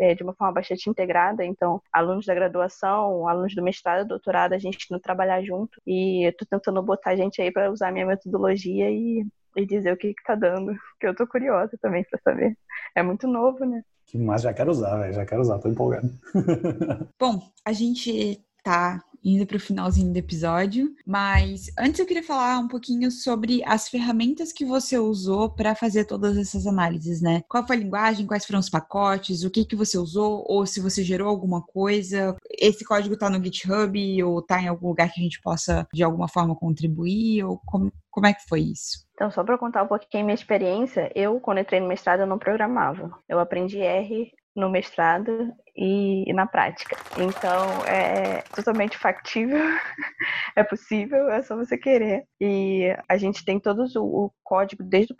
é, de uma forma bastante integrada, então alunos da graduação, alunos do mestrado, doutorado, a gente não trabalhar junto e estou tentando botar a gente aí para usar a minha metodologia e, e dizer o que está dando, que eu estou curiosa também para saber. É muito novo, né? Mas já quero usar, véio, já quero usar, tô empolgado. Bom, a gente tá indo para o finalzinho do episódio, mas antes eu queria falar um pouquinho sobre as ferramentas que você usou para fazer todas essas análises, né? Qual foi a linguagem, quais foram os pacotes, o que que você usou, ou se você gerou alguma coisa. Esse código está no GitHub ou está em algum lugar que a gente possa de alguma forma contribuir, ou como, como é que foi isso? Então, só para contar um pouquinho minha experiência, eu, quando entrei no mestrado, eu não programava. Eu aprendi R no mestrado e, e, na prática. Então é totalmente factível, é possível, é só você querer. E a gente tem todos o, o código, desde o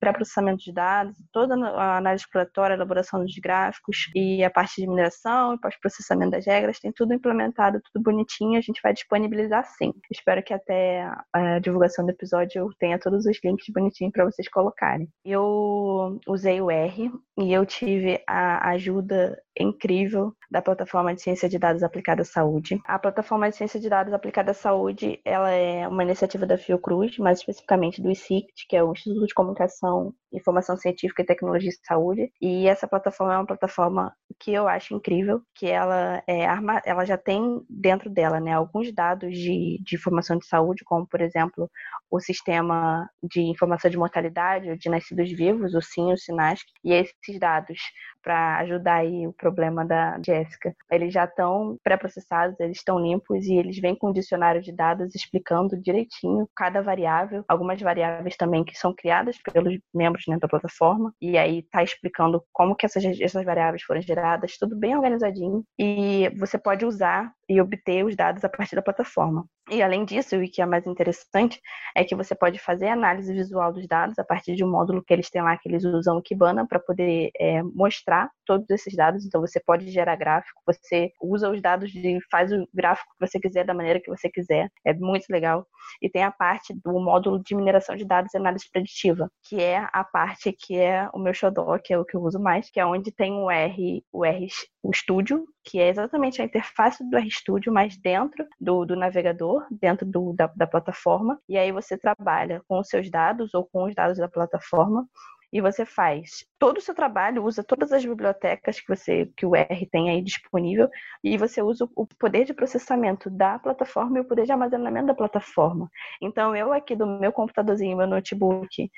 pré-processamento de dados, toda a análise exploratória, elaboração dos gráficos e a parte de mineração e pós-processamento das regras, tem tudo implementado, tudo bonitinho, a gente vai disponibilizar sim. Espero que até a divulgação do episódio eu tenha todos os links bonitinhos para vocês colocarem. Eu usei o R e eu tive a ajuda incrível da plataforma de ciência de dados aplicada à saúde. A plataforma de ciência de dados aplicada à saúde, ela é uma iniciativa da Fiocruz, mais especificamente do ICICT, que é o Instituto de Comunicação, Informação Científica e Tecnologia de Saúde. E essa plataforma é uma plataforma que eu acho incrível, que ela é ela já tem dentro dela, né, alguns dados de, de informação de saúde, como por exemplo o sistema de informação de mortalidade de nascidos vivos, o SIN, o SINASC, e esses dados para ajudar aí o problema da Jéssica. Eles já estão pré-processados, eles estão limpos e eles vêm com um dicionário de dados explicando direitinho cada variável, algumas variáveis também que são criadas pelos membros né, da plataforma, e aí está explicando como que essas, essas variáveis foram geradas, tudo bem organizadinho, e você pode usar e obter os dados a partir da plataforma. E além disso, o que é mais interessante é que você pode fazer análise visual dos dados a partir de um módulo que eles têm lá, que eles usam o Kibana para poder é, mostrar todos esses dados. Então você pode gerar gráfico, você usa os dados e faz o gráfico que você quiser da maneira que você quiser. É muito legal. E tem a parte do módulo de mineração de dados e análise preditiva, que é a parte que é o meu xodó, que é o que eu uso mais, que é onde tem o R, o R, o Studio, que é exatamente a interface do RStudio, mas dentro do, do navegador, dentro do, da, da plataforma. E aí você trabalha com os seus dados ou com os dados da plataforma e você faz todo o seu trabalho, usa todas as bibliotecas que você que o R tem aí disponível e você usa o poder de processamento da plataforma e o poder de armazenamento da plataforma. Então eu aqui do meu computadorzinho, meu notebook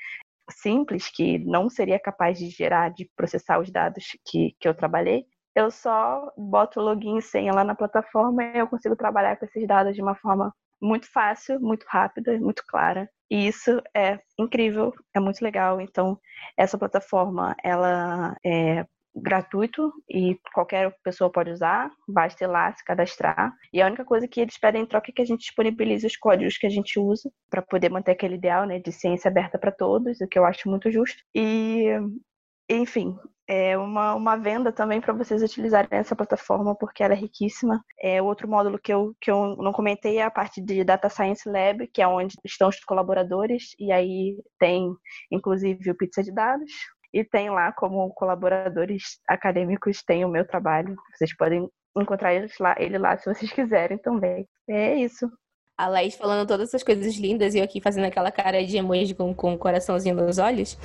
simples que não seria capaz de gerar, de processar os dados que, que eu trabalhei, eu só boto login e senha lá na plataforma e eu consigo trabalhar com esses dados de uma forma muito fácil, muito rápida, muito clara. E isso é incrível, é muito legal. Então, essa plataforma, ela é gratuito e qualquer pessoa pode usar, basta ir lá se cadastrar. E a única coisa que eles pedem em troca é que a gente disponibilize os códigos que a gente usa para poder manter aquele ideal, né, de ciência aberta para todos, o que eu acho muito justo. E enfim, é uma, uma venda também para vocês utilizarem essa plataforma, porque ela é riquíssima. É, outro módulo que eu, que eu não comentei é a parte de Data Science Lab, que é onde estão os colaboradores, e aí tem, inclusive, o Pizza de Dados, e tem lá como colaboradores acadêmicos, tem o meu trabalho. Vocês podem encontrar ele lá, ele lá se vocês quiserem também. É isso a Laís falando todas essas coisas lindas e eu aqui fazendo aquela cara de emoji com, com um coraçãozinho nos olhos,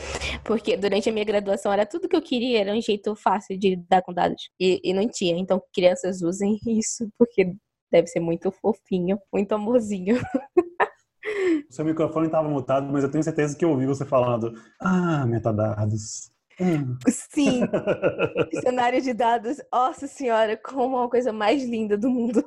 porque durante a minha graduação era tudo que eu queria, era um jeito fácil de lidar com dados. E, e não tinha. Então, crianças usem isso, porque deve ser muito fofinho, muito amorzinho. Seu microfone estava mutado, mas eu tenho certeza que eu ouvi você falando: Ah, metadados. Hum. Sim, cenário de dados, nossa senhora, como uma coisa mais linda do mundo.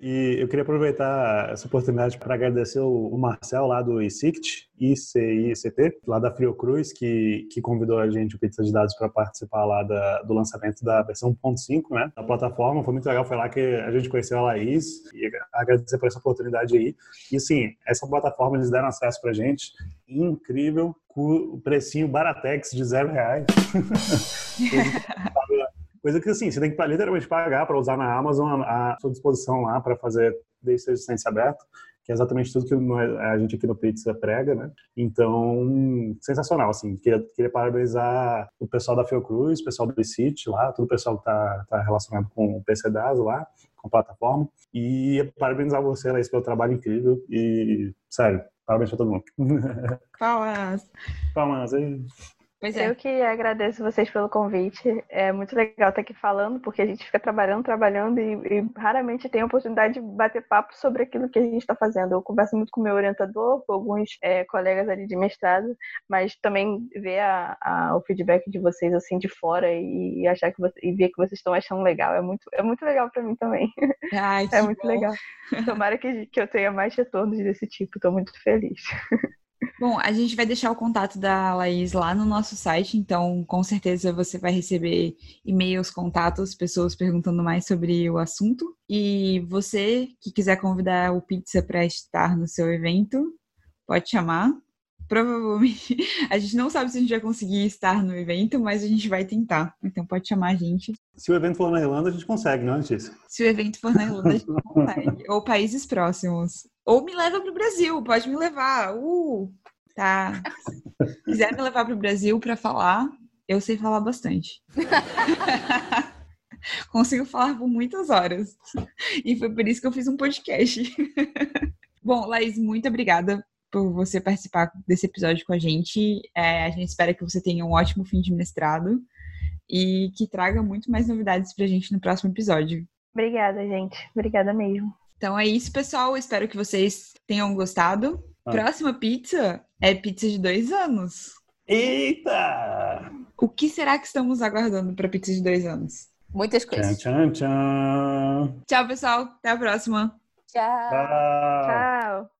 E eu queria aproveitar essa oportunidade para agradecer o Marcel lá do ICICT, ICICT, lá da Fiocruz, que, que convidou a gente, o Pizza de Dados, para participar lá da, do lançamento da versão 1.5, né, da plataforma. Foi muito legal, foi lá que a gente conheceu a Laís e agradecer por essa oportunidade aí. E sim, essa plataforma eles deram acesso para a gente, incrível, com o precinho Baratex de zero reais. Coisa que, assim, você tem que literalmente pagar para usar na Amazon à sua disposição lá para fazer desde ser licença aberta, que é exatamente tudo que a gente aqui no Pizza prega, né? Então, sensacional, assim. Queria, queria parabenizar o pessoal da Fiocruz, o pessoal do ICIT lá, todo o pessoal que está tá relacionado com o PCDAS lá, com a plataforma. E parabenizar você, Laís, pelo trabalho incrível e, sério, parabéns para todo mundo. Palmas! Palmas! Aí. Pois é. Eu que agradeço vocês pelo convite. É muito legal estar aqui falando, porque a gente fica trabalhando, trabalhando e, e raramente tem a oportunidade de bater papo sobre aquilo que a gente está fazendo. Eu converso muito com o meu orientador, com alguns é, colegas ali de mestrado, mas também ver a, a, o feedback de vocês assim de fora e, e achar que você, e ver que vocês estão achando legal é muito, é muito legal para mim também. Ai, é muito bom. legal. Tomara que, que eu tenha mais retornos desse tipo. Estou muito feliz. Bom, a gente vai deixar o contato da Laís lá no nosso site, então com certeza você vai receber e-mails, contatos, pessoas perguntando mais sobre o assunto. E você que quiser convidar o Pizza para estar no seu evento, pode chamar. Provavelmente a gente não sabe se a gente vai conseguir estar no evento, mas a gente vai tentar. Então pode chamar a gente. Se o evento for na Irlanda, a gente consegue, não é, Letícia? Se o evento for na Irlanda, a gente consegue. Ou países próximos. Ou me leva para o Brasil, pode me levar. Uh, tá. Se quiser me levar para o Brasil para falar, eu sei falar bastante. Consigo falar por muitas horas. E foi por isso que eu fiz um podcast. Bom, Laís, muito obrigada por você participar desse episódio com a gente. É, a gente espera que você tenha um ótimo fim de mestrado e que traga muito mais novidades para a gente no próximo episódio. Obrigada, gente. Obrigada mesmo. Então é isso, pessoal. Espero que vocês tenham gostado. Ah. Próxima pizza é pizza de dois anos. Eita! O que será que estamos aguardando para pizza de dois anos? Muitas coisas. Tchau, tchau, tchau. Tchau, pessoal. Até a próxima. Tchau. Tchau.